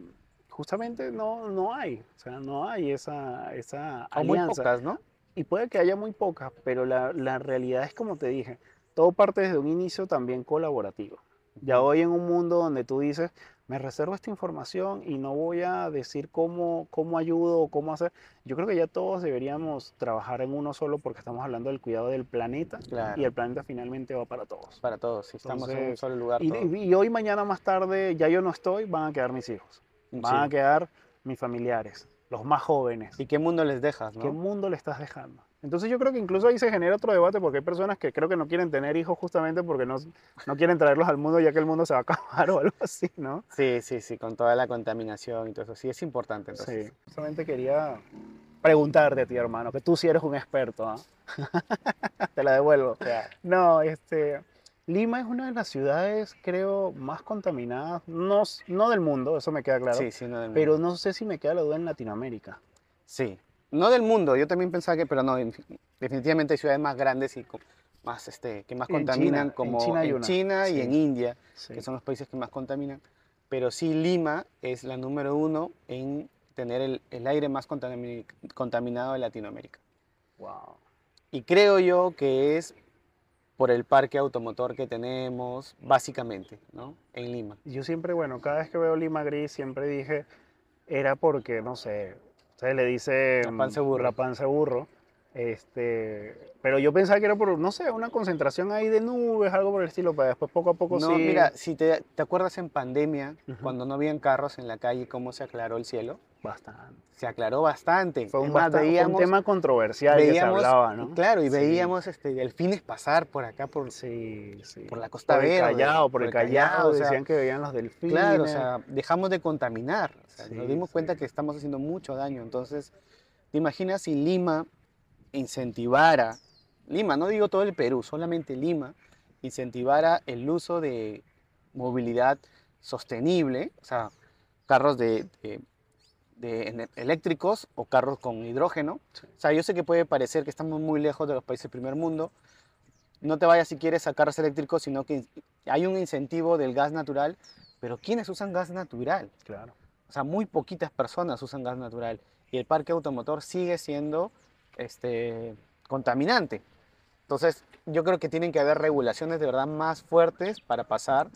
justamente no, no hay, o sea, no hay esa, esa o muy alianza. pocas, ¿no? Y puede que haya muy pocas, pero la, la realidad es como te dije, todo parte desde un inicio también colaborativo. Ya hoy en un mundo donde tú dices, me reservo esta información y no voy a decir cómo, cómo ayudo o cómo hacer, yo creo que ya todos deberíamos trabajar en uno solo porque estamos hablando del cuidado del planeta Claro. y el planeta finalmente va para todos. Para todos, si estamos en un Entonces, solo lugar. Y, y hoy, mañana, más tarde, ya yo no estoy, van a quedar mis hijos, van a Sí. quedar mis familiares, los más jóvenes. ¿Y qué mundo les dejas, ¿Qué no? mundo le estás dejando? Entonces yo creo que incluso ahí se genera otro debate porque hay personas que creo que no quieren tener hijos justamente porque no, no quieren traerlos al mundo ya que el mundo se va a acabar o algo así, ¿no? Sí, sí, sí, con toda la contaminación y todo eso. Sí, es importante. Entonces. Sí. Justamente quería preguntarte a ti, hermano, que tú sí eres un experto, ¿ah? Te la devuelvo. No, este, Lima es una de las ciudades, creo, más contaminadas, no, no del mundo, eso me queda claro, Sí, sí, no del mundo. pero no sé si me queda la duda en Latinoamérica. Sí, no del mundo, yo también pensaba que, pero no, en- definitivamente hay ciudades más grandes y más, este, que más China, contaminan, en como China en China y en India, Sí. que son los países que más contaminan. Pero sí, Lima es la número uno en tener el, el aire más contami- contaminado de Latinoamérica. Wow. Y creo yo que es por el parque automotor que tenemos, básicamente, ¿no? En Lima. Yo siempre, bueno, cada vez que veo Lima Gris, siempre dije, era porque, no sé, se le dice panza de burro. de burro. Este, pero yo pensaba que era por, no sé, una concentración ahí de nubes, algo por el estilo, pero después poco a poco No, sí. mira, si te, te acuerdas en pandemia, cuando no habían carros en la calle, cómo se aclaró el cielo, Bastante. se aclaró bastante. Fue un, Es más, basta- fue un veíamos- tema controversial que se veíamos, hablaba, ¿no? Claro, y Sí. veíamos este, delfines pasar por acá, por... Sí, sí. por la Costa por el Verde, Callao, por el Callao, o sea, decían que veían los delfines. Claro, o sea, dejamos de contaminar. o sea, nos dimos cuenta que estamos haciendo mucho daño. Entonces, ¿te imaginas si Lima incentivara, Lima, no digo todo el Perú, solamente Lima, incentivara el uso de movilidad sostenible, o sea, carros de, de- de eléctricos o carros con hidrógeno. Sí. O sea, yo sé que puede parecer que estamos muy lejos de los países del primer mundo. No te vayas si quieres a carros eléctricos, sino que hay un incentivo del gas natural, pero ¿quiénes usan gas natural? Claro. O sea, muy poquitas personas usan gas natural y el parque automotor sigue siendo este, contaminante. Entonces, yo creo que tienen que haber regulaciones de verdad más fuertes para pasar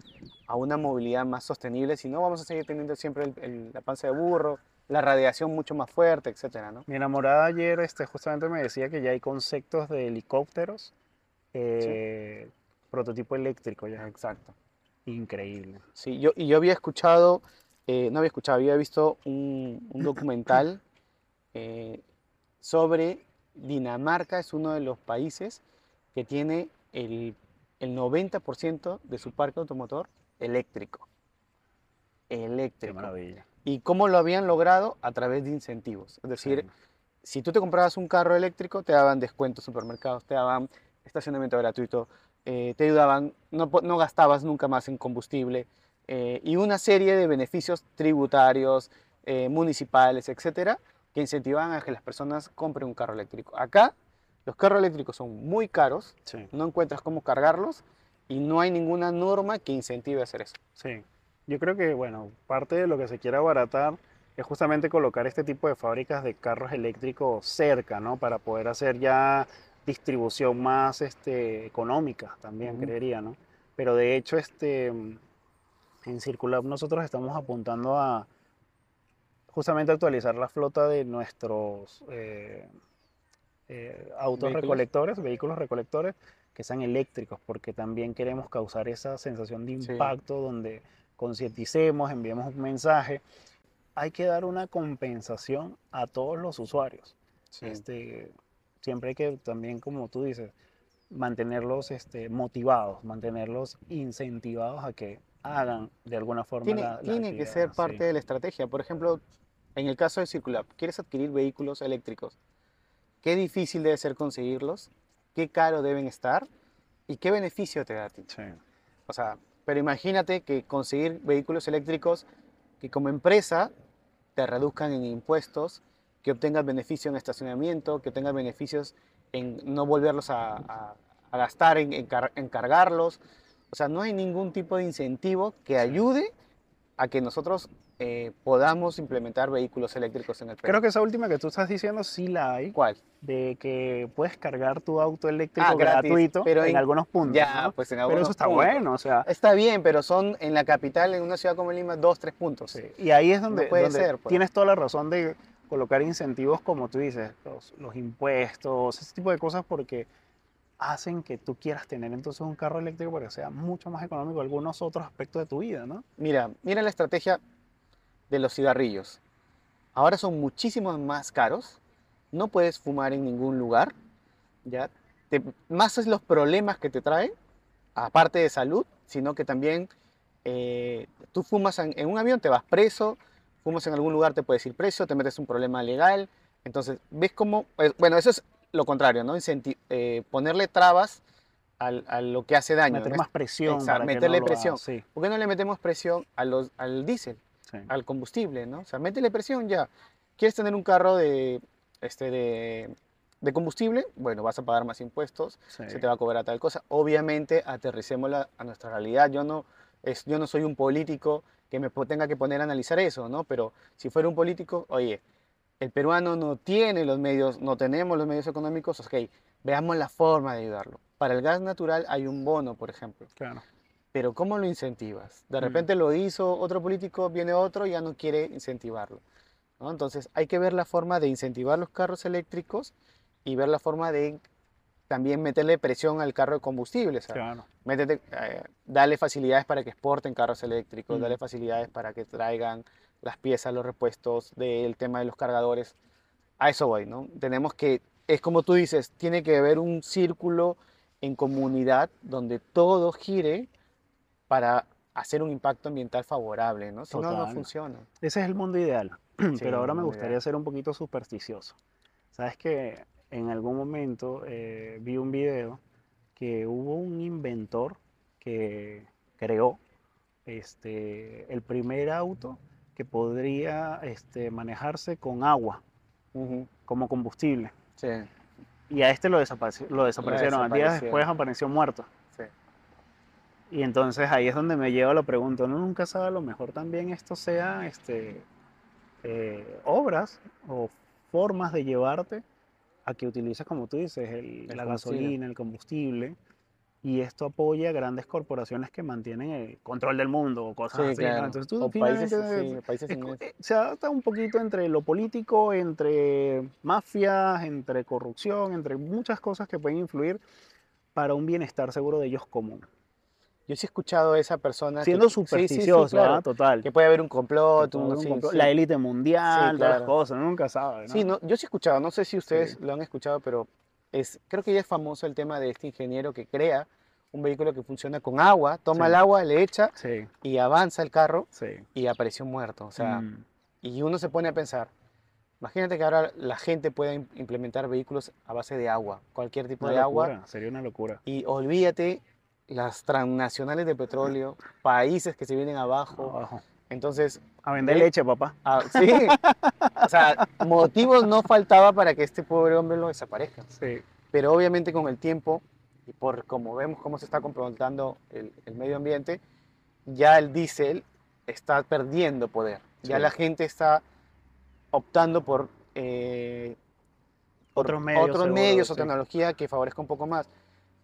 a una movilidad más sostenible, si no vamos a seguir teniendo siempre el- el- la panza de burro, la radiación mucho más fuerte, etcétera, ¿no? Mi enamorada ayer este, justamente me decía que ya hay conceptos de helicópteros, eh, prototipo eléctrico ya. Exacto. Increíble. Sí, yo, y yo había escuchado, eh, no había escuchado, había visto un, un documental eh, sobre Dinamarca, es uno de los países que tiene el, el 90% de su parque automotor eléctrico. Qué Eléctrico. maravilla. ¿Y cómo lo habían logrado? A través de incentivos. Es decir, Sí. si tú te comprabas un carro eléctrico, te daban descuentos en supermercados, te daban estacionamiento gratuito, eh, te ayudaban, no, gastabas nunca más en combustible eh, y una serie de beneficios tributarios, eh, municipales, etcétera, que incentivaban a que las personas compren un carro eléctrico. Acá Los carros eléctricos son muy caros, Sí, no encuentras cómo cargarlos y no hay ninguna norma que incentive a hacer eso. sí. Yo creo que, bueno, parte de lo que se quiere abaratar es justamente colocar este tipo de fábricas de carros eléctricos cerca, ¿no? Para poder hacer ya distribución más este, económica también, creería, ¿no? Pero de hecho, este, en Circulab nosotros estamos apuntando a justamente actualizar la flota de nuestros eh, eh, autos ¿Vehículos? recolectores, vehículos recolectores, que sean eléctricos, porque también queremos causar esa sensación de Sí. impacto donde concienticemos, enviemos un mensaje. Hay que dar una compensación a todos los usuarios. Este, siempre hay que también, como tú dices, mantenerlos este, motivados, mantenerlos incentivados a que hagan de alguna forma Tiene, la, la tiene que ser sí. parte de la estrategia. Por ejemplo, en el caso de Circulab, quieres adquirir vehículos eléctricos. ¿Qué difícil debe ser conseguirlos? ¿Qué caro deben estar? ¿Y qué beneficio te da a ti? Sí, O sea, pero imagínate que conseguir vehículos eléctricos que como empresa te reduzcan en impuestos, que obtengas beneficio en estacionamiento, que obtengas beneficios en no volverlos a, a- a gastar, en, en car- en cargarlos. O sea, no hay ningún tipo de incentivo que ayude a que nosotros eh, podamos implementar vehículos eléctricos en el Perú. Creo que esa última que tú estás diciendo sí la hay, ¿Cuál? de que puedes cargar tu auto eléctrico Ah, gratis, gratuito pero en en- algunos puntos, Ya, ¿no? pues en Pero algunos eso está puntos. bueno, o sea, Está bien, pero son en la capital, en una ciudad como Lima, dos, tres puntos. sí. Y ahí es donde, puede donde ser, pues. tienes toda la razón de colocar incentivos, como tú dices, los, los impuestos, ese tipo de cosas, porque hacen que tú quieras tener entonces un carro eléctrico para que sea mucho más económico algunos otros aspectos de tu vida, ¿no? Mira, mira la estrategia de los cigarrillos. Ahora son muchísimo más caros. No puedes fumar en ningún lugar. ¿ya? Te- más es los problemas que te traen, aparte de salud, sino que también eh, tú fumas en, en un avión, te vas preso, fumas en algún lugar, te puedes ir preso, te metes un problema legal. Entonces, ves cómo, pues, bueno, eso es lo contrario, ¿no? Incenti- eh, ponerle trabas al- a lo que hace daño. Meter ¿no? más presión. exacto, para que no meterle presión. sí, ¿Por qué no le metemos presión a los, al diésel? Sí. al combustible, ¿no? O sea, métele presión ya. ¿Quieres tener un carro de, este, de, de combustible? Bueno, vas a pagar más impuestos, sí. se te va a cobrar tal cosa. Obviamente, aterricémosla a nuestra realidad. Yo no, es, yo no soy un político que me tenga que poner a analizar eso, ¿no? Pero si fuera un político, oye, el peruano no tiene los medios, no tenemos los medios económicos, ok, veamos la forma de ayudarlo. Para el gas natural hay un bono, por ejemplo Claro. Pero ¿cómo lo incentivas? De Mm. repente lo hizo otro político, viene otro y ya no quiere incentivarlo. ¿no? Entonces hay que ver la forma de incentivar los carros eléctricos y ver la forma de también meterle presión al carro de combustible. o sea, Claro. métete, eh, dale facilidades para que exporten carros eléctricos, Mm. dale facilidades para que traigan las piezas, los repuestos del tema de los cargadores. A eso voy, ¿no? Tenemos que, es como tú dices, tiene que haber un círculo en comunidad donde todo gire para hacer un impacto ambiental favorable, ¿no? Si no, no Total. funciona. Ese es el mundo ideal, Sí, pero ahora me gustaría ideal. ser un poquito supersticioso. Sabes que en algún momento eh, vi un video que hubo un inventor que creó este, el primer auto que podría este, manejarse con agua como combustible. Sí, Y a este lo, desapareci- lo desaparecieron. A días desaparecieron. después apareció muerto. Y entonces ahí es donde me lleva la pregunta, uno nunca sabe, a lo mejor también esto sea este, eh, obras o formas de llevarte a que utilices, como tú dices, el- El la gasolina, el combustible, y esto apoya a grandes corporaciones que mantienen el control del mundo o cosas Sí, así. claro. Entonces tú O países, finalmente sí, países es eh, se adapta un poquito entre lo político, entre mafias, entre corrupción, entre muchas cosas que pueden influir para un bienestar seguro de ellos común. Yo sí he escuchado a esa persona. que- Siendo sí, sí, sí, supersticioso, claro, ¿ah? total. Que puede haber un complot, un- un. La élite mundial, todas las cosas, uno nunca sabe, ¿no? Sí, no, yo sí he escuchado, no sé si ustedes lo han escuchado, pero es, creo que ya es famoso el tema de este ingeniero que crea un vehículo que funciona con agua, toma el agua, le echa y avanza el carro y apareció muerto. O sea, Mm, y uno se pone a pensar, imagínate que ahora la gente pueda im- implementar vehículos a base de agua, cualquier tipo una de agua, sería una locura. y olvídate las transnacionales de petróleo, países que se vienen abajo. Abajo. Entonces, A vender Ve- leche, papá. ah, sí, o sea, motivos no faltaba para que este pobre hombre lo desaparezca. Sí. pero obviamente con el tiempo y por como vemos cómo se está comportando el, el medio ambiente, ya el diésel está perdiendo poder. Ya Sí. la gente está optando por, eh, por Otros medios, otros medios o sí. tecnología que favorezca un poco más.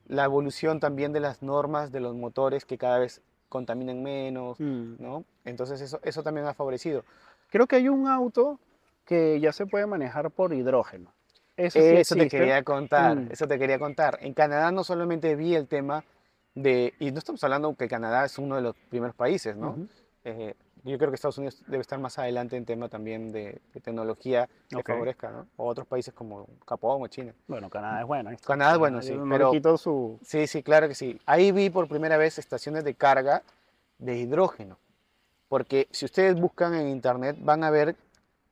La evolución también de las normas de los motores que cada vez contaminan menos, Mm. ¿no? Entonces eso, eso también ha favorecido. Creo que hay un auto que ya se puede manejar por hidrógeno. Eso, sí Eso te quería contar, Mm. eso te quería contar. En Canadá no solamente vi el tema de, y no estamos hablando que Canadá es uno de los primeros países, ¿no? Eh, yo creo que Estados Unidos debe estar más adelante en tema también de, de tecnología que Ok. favorezca, ¿no? O otros países como Japón o China. Bueno, Canadá es bueno. ¿viste? Canadá es bueno, sí, pero- quito su... Sí, sí, claro que sí. Ahí vi por primera vez estaciones de carga de hidrógeno. Porque si ustedes buscan en internet van a ver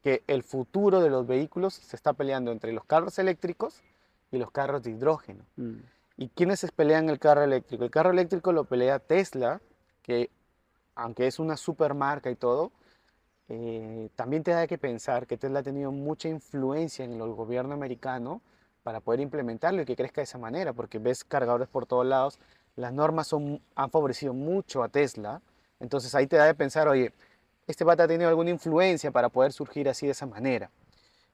que el futuro de los vehículos se está peleando entre los carros eléctricos y los carros de hidrógeno. Mm. ¿Y quiénes se pelean el carro eléctrico? El carro eléctrico lo pelea Tesla, que aunque es una supermarca y todo, eh, también te da que pensar que Tesla ha tenido mucha influencia en el gobierno americano para poder implementarlo y que crezca de esa manera, porque ves cargadores por todos lados, las normas son, han favorecido mucho a Tesla, entonces ahí te da de pensar, oye, este pata ha tenido alguna influencia para poder surgir así de esa manera.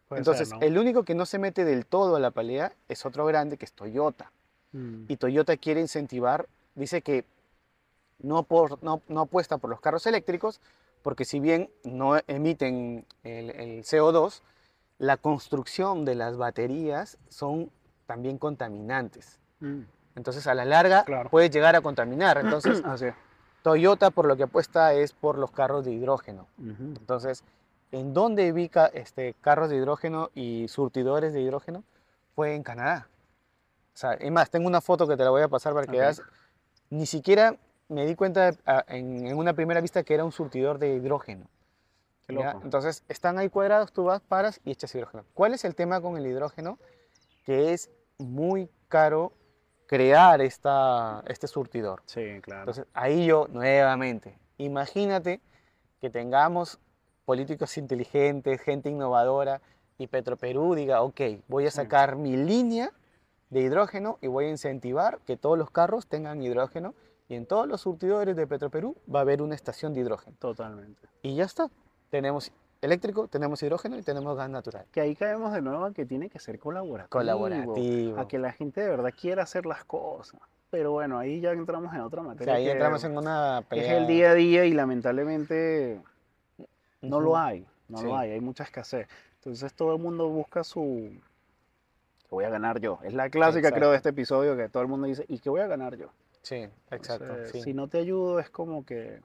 Puede Entonces, ser, ¿no? el único que no se mete del todo a la pelea es otro grande que es Toyota Mm. y Toyota quiere incentivar, dice que no, por, no, no apuesta por los carros eléctricos, porque si bien no emiten el, el CO2, la construcción de las baterías son también contaminantes. Mm. Entonces a la larga Claro. puede llegar a contaminar. Entonces Así. Toyota por lo que apuesta es por los carros de hidrógeno. Ujú. Entonces, ¿en dónde vi ca- este, carros de hidrógeno y surtidores de hidrógeno? Fue en Canadá. O sea, es más, tengo una foto que te la voy a pasar para que Ok. veas. Ni siquiera me di cuenta ah, en, en una primera vista que era un surtidor de hidrógeno. Qué loco. Entonces, están ahí cuadrados, tú vas, paras y echas hidrógeno. ¿Cuál es el tema con el hidrógeno? Que es muy caro crear esta, este surtidor. Sí, claro. Entonces, ahí yo nuevamente, imagínate que tengamos políticos inteligentes, gente innovadora y Petroperú diga, ok, voy a Sí. sacar mi línea de hidrógeno y voy a incentivar que todos los carros tengan hidrógeno y en todos los surtidores de Petroperú va a haber una estación de hidrógeno. Totalmente. Y ya está. Tenemos eléctrico, tenemos hidrógeno y tenemos gas natural. Que ahí caemos de nuevo a que tiene que ser colaborativo. Colaborativo. A que la gente de verdad quiera hacer las cosas. Pero bueno, ahí ya entramos en otra O materia. sea, ahí que entramos en una Es pelea. el día a día y lamentablemente no lo hay. No Sí. lo hay, hay mucha escasez. Entonces todo el mundo busca su... que voy a ganar yo. Es la clásica, creo, de este episodio que todo el mundo dice, ¿y qué voy a ganar yo? Sí, exacto. Entonces, sí. Si no te ayudo es como que...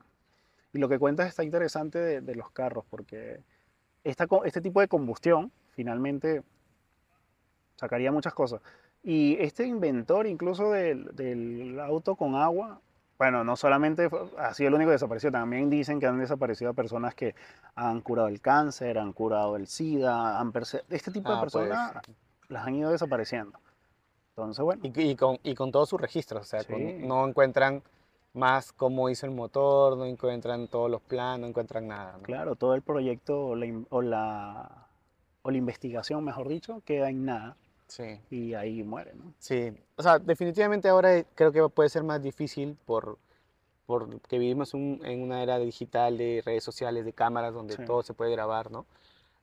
Y lo que cuentas está interesante de, de los carros, porque esta, este tipo de combustión finalmente sacaría muchas cosas. Y este inventor incluso del, del auto con agua, bueno, no solamente ha sido el único que desapareció, también dicen que han desaparecido personas que han curado el cáncer, han curado el SIDA, han este tipo de Ah, personas ser. las han ido desapareciendo. Entonces, bueno, Y, y con, y con todos sus registros, o sea, con- Sí. no encuentran más cómo hizo el motor, no encuentran todos los planos, no encuentran nada. ¿no? Claro, todo el proyecto o la, o la, o la investigación, mejor dicho, queda en nada Sí, y ahí muere, ¿no? sí. O sea, definitivamente ahora creo que puede ser más difícil por, por que vivimos un- en una era digital de redes sociales, de cámaras, donde Sí. todo se puede grabar, ¿no?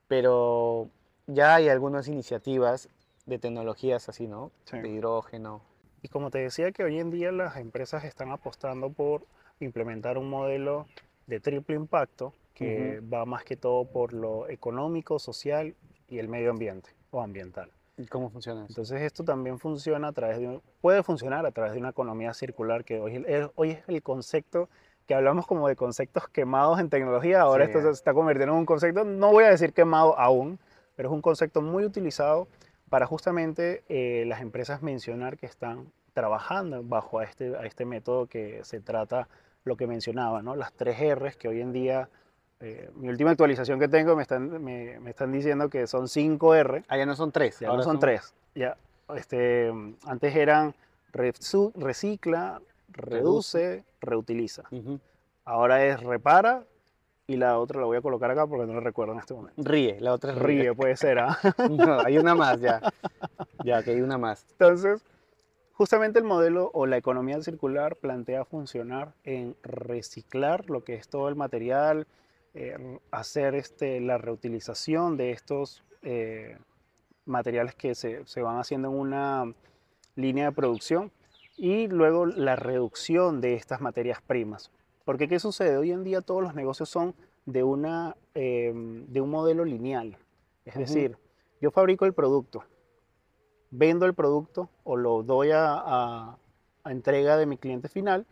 Pero ya hay algunas iniciativas de tecnologías así, ¿no? Sí. De hidrógeno. Y como te decía que hoy en día las empresas están apostando por implementar un modelo de triple impacto que va más que todo por lo económico, social y el medio ambiente o ambiental. ¿Y cómo funciona eso? Entonces esto también funciona a través de puede funcionar a través de una economía circular que hoy, es- hoy es el concepto que hablamos como de conceptos quemados en tecnología, ahora Sí, esto se está convirtiendo en un concepto, no voy a decir quemado aún, pero es un concepto muy utilizado para justamente eh, las empresas mencionar que están trabajando bajo a este, a este método que se trata lo que mencionaba, ¿no? Las tres R's que hoy en día, eh, mi última actualización que tengo me están, me, me están diciendo que son 5 R, Ah, ya no son tres, ya ahora no son tres. Ya, este, antes eran recicla, reduce, reutiliza. Ahora es repara y la otra la voy a colocar acá porque no la recuerdo en este momento. Ríe, la otra es Ríe, puede ser, ¿ah? No, hay una más ya. Ya, que hay una más. Entonces, justamente el modelo o la economía circular plantea funcionar en reciclar lo que es todo el material, eh, hacer este, la reutilización de estos eh, materiales que se, se van haciendo en una línea de producción y luego la reducción de estas materias primas. Porque ¿qué sucede? Hoy en día todos los negocios son de, una, em, de un modelo lineal. Es decir, yo fabrico el producto, vendo el producto o lo doy a, a- a entrega de mi cliente final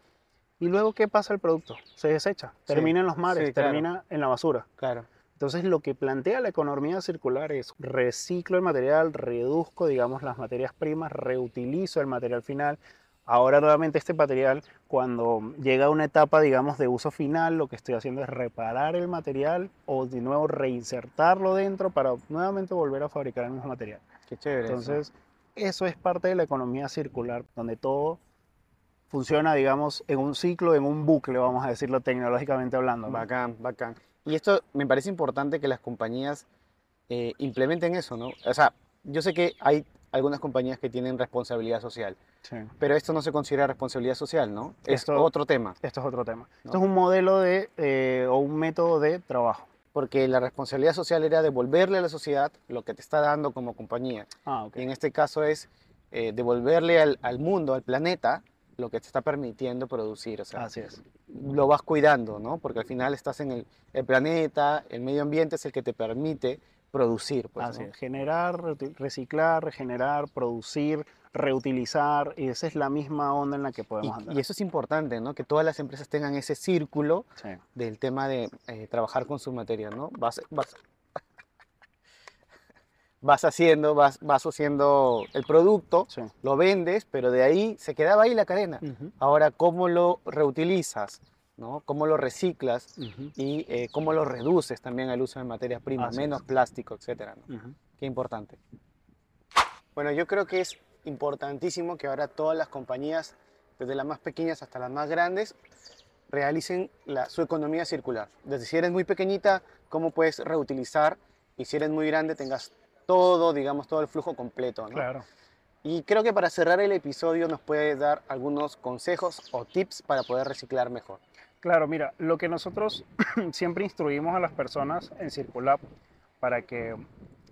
y luego ¿qué pasa el producto? Se desecha, Sí, termina en los mares, sí, claro. termina en la basura. Claro. Entonces lo que plantea la economía circular es reciclo el material, reduzco, digamos, las materias primas, reutilizo el material final. Ahora nuevamente este material, cuando llega a una etapa, digamos, de uso final, lo que estoy haciendo es reparar el material o de nuevo reinsertarlo dentro para nuevamente volver a fabricar el mismo material. Qué chévere. eso. Entonces, eso es parte de la economía circular, donde todo funciona, digamos, en un ciclo, en un bucle, vamos a decirlo tecnológicamente hablando. ¿no? Bacán, bacán. Y esto me parece importante que las compañías eh, implementen eso, ¿no? O sea, yo sé que hay algunas compañías que tienen responsabilidad social, Sí. pero esto no se considera responsabilidad social, ¿no? Es Esto- otro tema, Esto es otro tema. ¿no? Esto es un modelo de, eh, o un método de trabajo. porque la responsabilidad social era devolverle a la sociedad lo que te está dando como compañía. Ah, ok. Y en este caso es eh, devolverle al, al mundo, al planeta, lo que te está permitiendo producir. O sea, Así es. lo vas cuidando, ¿no? Porque al final estás en el, el planeta, el medio ambiente es el que te permite producir. Pues, Así ¿no? es. Generar, reciclar, regenerar, producir, reutilizar. Y esa es la misma onda en la que Y, podemos andar. y eso es importante, ¿no? Que todas las empresas tengan ese círculo Sí. del tema de eh, trabajar con sus materias, ¿no? Vas, vas, vas haciendo, vas, vas haciendo el producto, sí. lo vendes, pero de ahí se quedaba ahí la cadena. Ahora, ¿cómo lo reutilizas? ¿No? ¿Cómo lo reciclas? ujú, Y eh, cómo lo reduces también al uso de materias primas, Así menos es. plástico, etcétera, ¿no? ujú. Qué importante. Bueno, yo creo que es importantísimo que ahora todas las compañías, desde las más pequeñas hasta las más grandes, realicen la- su economía circular. Desde si eres muy pequeñita, cómo puedes reutilizar y si eres muy grande, tengas todo, digamos, todo el flujo completo. ¿no? Claro. Y creo que para cerrar el episodio nos puedes dar algunos consejos o tips para poder reciclar mejor. Claro, mira, lo que nosotros siempre instruimos a las personas en Circulab para que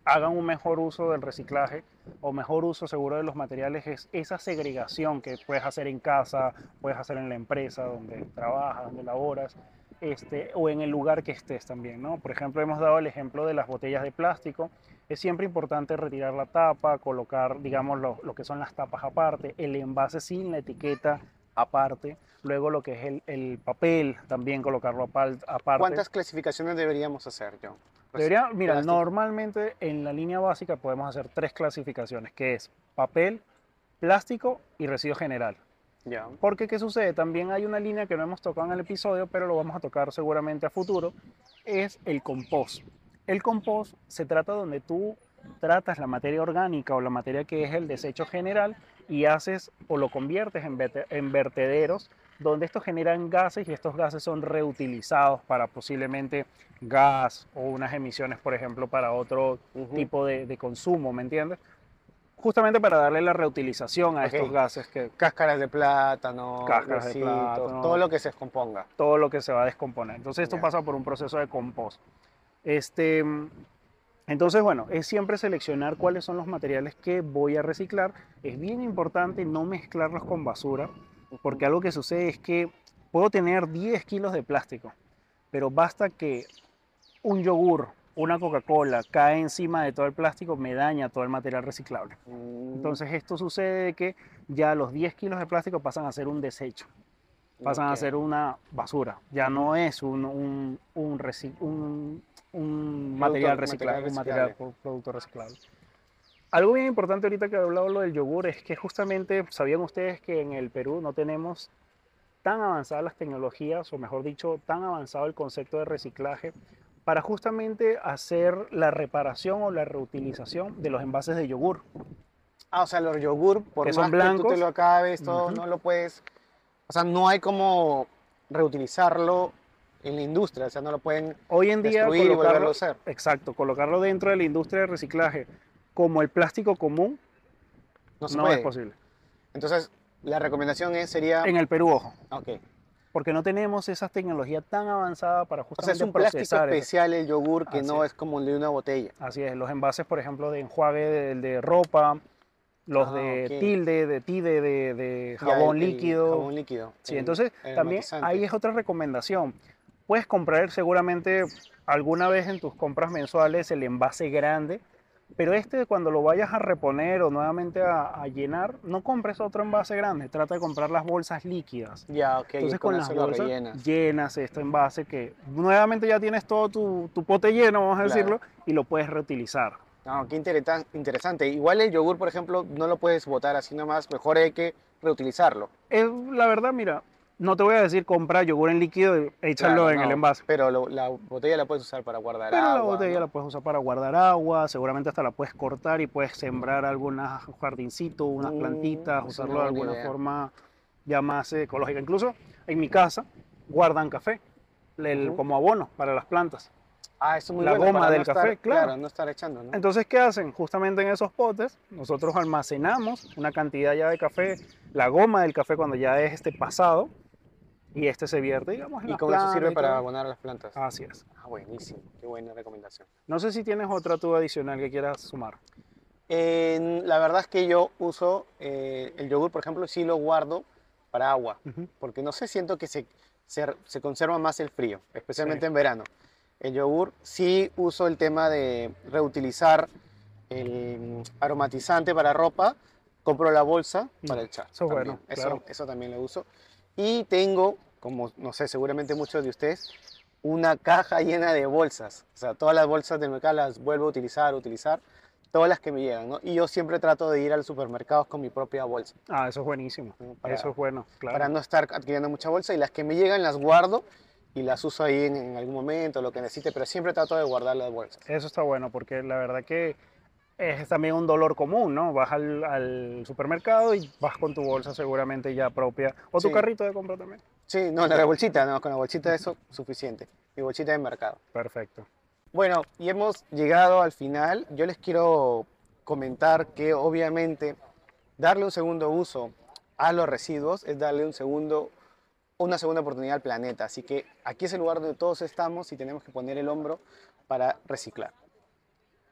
hagan un mejor uso del reciclaje o mejor uso seguro de los materiales es esa segregación que puedes hacer en casa, puedes hacer en la empresa donde trabajas, donde laboras, este, o en el lugar que estés también, ¿no? Por ejemplo, hemos dado el ejemplo de las botellas de plástico. Es siempre importante retirar la tapa, colocar, digamos, lo, lo que son las tapas aparte, el envase sin la etiqueta aparte, luego lo que es el, el papel también colocarlo aparte. ¿Cuántas clasificaciones deberíamos hacer, John? Debería, mira, plástico. normalmente en la línea básica podemos hacer tres clasificaciones, que es papel, plástico y residuo general. Ya. Porque, ¿qué sucede? También hay una línea que no hemos tocado en el episodio, pero lo vamos a tocar seguramente a futuro, es el compost. El compost se trata donde tú tratas la materia orgánica o la materia que es el desecho general y haces o lo conviertes en, en vertederos donde estos generan gases y estos gases son reutilizados para posiblemente gas o unas emisiones, por ejemplo, para otro Ujú. tipo de, de consumo, ¿me entiendes? Justamente para darle la reutilización a estos Ok. gases que, Cáscaras de plátano, Cáscaras de plátano. todo lo que se descomponga. todo lo que se va a descomponer. Entonces esto Ya. pasa por un proceso de compost. Este, entonces, bueno, es siempre seleccionar cuáles son los materiales que voy a reciclar. Es bien importante no mezclarlos con basura, porque algo que sucede es que puedo tener 10 kilos de plástico, pero basta que un yogur, una Coca-Cola cae encima de todo el plástico, me daña todo el material reciclable. Mm, Entonces esto sucede de que ya los 10 kilos de plástico pasan a ser un desecho pasan a ser una basura. Ya no es un, un, un, un- material reciclable, un material pro- producto reciclable. Algo bien importante ahorita que he hablado lo del yogur es que justamente, ¿sabían ustedes que en el Perú no tenemos tan avanzadas las tecnologías, o mejor dicho, tan avanzado el concepto de reciclaje para justamente hacer la reparación o la reutilización de los envases de yogur? Ah, o sea, los yogur, por Que más son que tú te lo acabes, todo, no lo puedes... O sea, no hay como reutilizarlo en la industria, o sea, no lo pueden Hoy en día, destruir y volverlo colocarlo, a usar. exacto, colocarlo dentro de la industria de reciclaje como el plástico común No se no puede. es posible. Entonces, la recomendación es, sería... En el Perú, ojo, Ok. porque no tenemos esas tecnologías tan avanzadas para O sea, justamente es un plástico eso. especial el yogur que Así no es. es como el de una botella. Así es, los envases, por ejemplo, de enjuague de, de ropa, los Ah, de ok. tilde, de tide, de, de Ya, jabón el- el líquido. Jabón líquido. Sí, el- entonces el también ahí es otra recomendación. Puedes comprar seguramente alguna vez en tus compras mensuales el envase grande, pero este cuando lo vayas a reponer o nuevamente a, a llenar, no compres otro envase grande, trata de comprar las bolsas líquidas. Ya, ok. Entonces con las eso lo bolsas rellenas. llenas este envase que nuevamente ya tienes todo tu, tu pote lleno, vamos a Claro. decirlo, y lo puedes reutilizar. No, qué interesante. Igual el yogur, por ejemplo, no lo puedes botar así nomás. Mejor hay que reutilizarlo. Es, la verdad, mira, no te voy a decir comprar yogur en líquido y Claro, en el envase. Pero lo- la botella la puedes usar para guardar Pero la agua. botella ¿no? la puedes usar para guardar agua, seguramente hasta la puedes cortar y puedes sembrar algunas jardincitos, unas Mm, plantitas, usarlo de alguna idea. forma ya más ecológica. Incluso en mi casa guardan café el- como abono para las plantas. Ah, eso es muy La bueno. goma no del estar- café, claro. no estar echando, ¿no? Entonces, ¿qué hacen? Justamente en esos potes, nosotros almacenamos una cantidad ya de café, la goma del café cuando ya es este pasado, y este se vierte, digamos, en Y las con eso sirve para abonar a las plantas. Así es. Ah, buenísimo. Qué buena recomendación. No sé si tienes otra tú adicional que quieras sumar. En- la verdad es que yo uso eh, el yogur, por ejemplo, sí lo guardo para agua. Ujú. Porque no sé, siento que se, se, se conserva más el frío, especialmente Sí. en verano. El yogur sí uso el tema de reutilizar el aromatizante para ropa. Compro la bolsa para Mm, echar. eso es también. bueno, Eso, claro. eso también lo uso. Y tengo, como no sé, seguramente muchos de ustedes, una caja llena de bolsas. O sea, todas las bolsas del mercado las vuelvo a utilizar, utilizar, todas las que me llegan, ¿no? Y yo siempre trato de ir al supermercado con mi propia bolsa, Ah, eso es buenísimo. ¿no? Para, eso es bueno, claro. para no estar adquiriendo mucha bolsa y las que me llegan las guardo y las uso ahí en, en algún momento, lo que necesite, pero siempre trato de guardar las bolsas. Eso está bueno porque la verdad que es también un dolor común, ¿no? Vas al, al supermercado y vas con tu bolsa seguramente ya propia o tu Sí. carrito de compra también. Sí, no, la bolsita, no, con la bolsita eso suficiente. Mi bolsita de mercado. Perfecto. Bueno, y hemos llegado al final. Yo les quiero comentar que obviamente darle un segundo uso a los residuos es darle un segundo, una segunda oportunidad al planeta. Así que aquí es el lugar donde todos estamos y tenemos que poner el hombro para reciclar.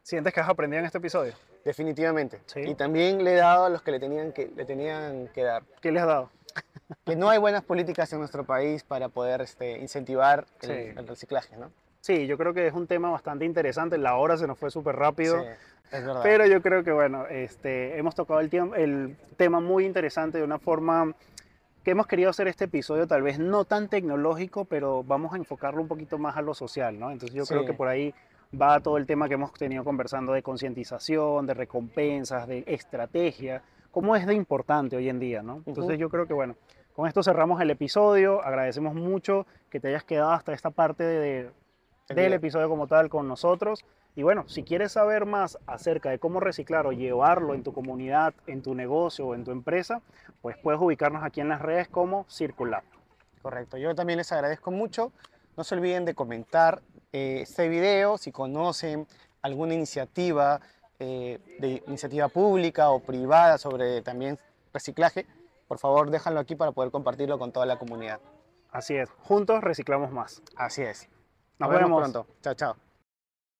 ¿Sientes que has aprendido en este episodio? Definitivamente. Sí. Y también le he dado a los que le tenían que, le tenían que dar. ¿Qué le has dado? Que no hay buenas políticas en nuestro país para poder este, incentivar el, Sí. el reciclaje, ¿no? Sí, yo creo que es un tema bastante interesante. La hora se nos fue súper rápido. Sí, es verdad. Pero yo creo que, bueno, este, hemos tocado el, el tema muy interesante de una forma que hemos querido hacer este episodio, tal vez no tan tecnológico, pero vamos a enfocarlo un poquito más a lo social, ¿no? Entonces yo creo Sí. que por ahí va todo el tema que hemos tenido conversando de concientización, de recompensas, de estrategia, cómo es de importante hoy en día, ¿no? Entonces yo creo que, bueno, con esto cerramos el episodio. Agradecemos mucho que te hayas quedado hasta esta parte de, El del episodio como tal con nosotros. Y bueno, si quieres saber más acerca de cómo reciclar o llevarlo en tu comunidad, en tu negocio o en tu empresa, pues puedes ubicarnos aquí en las redes como Circular. Correcto, yo también les agradezco mucho. No se olviden de comentar eh, este video si conocen alguna iniciativa, eh, de iniciativa pública o privada sobre también reciclaje. Por favor, déjanlo aquí para poder compartirlo con toda la comunidad. Así es, juntos reciclamos más. Así es. Nos vemos vemos. pronto. Chao, chao.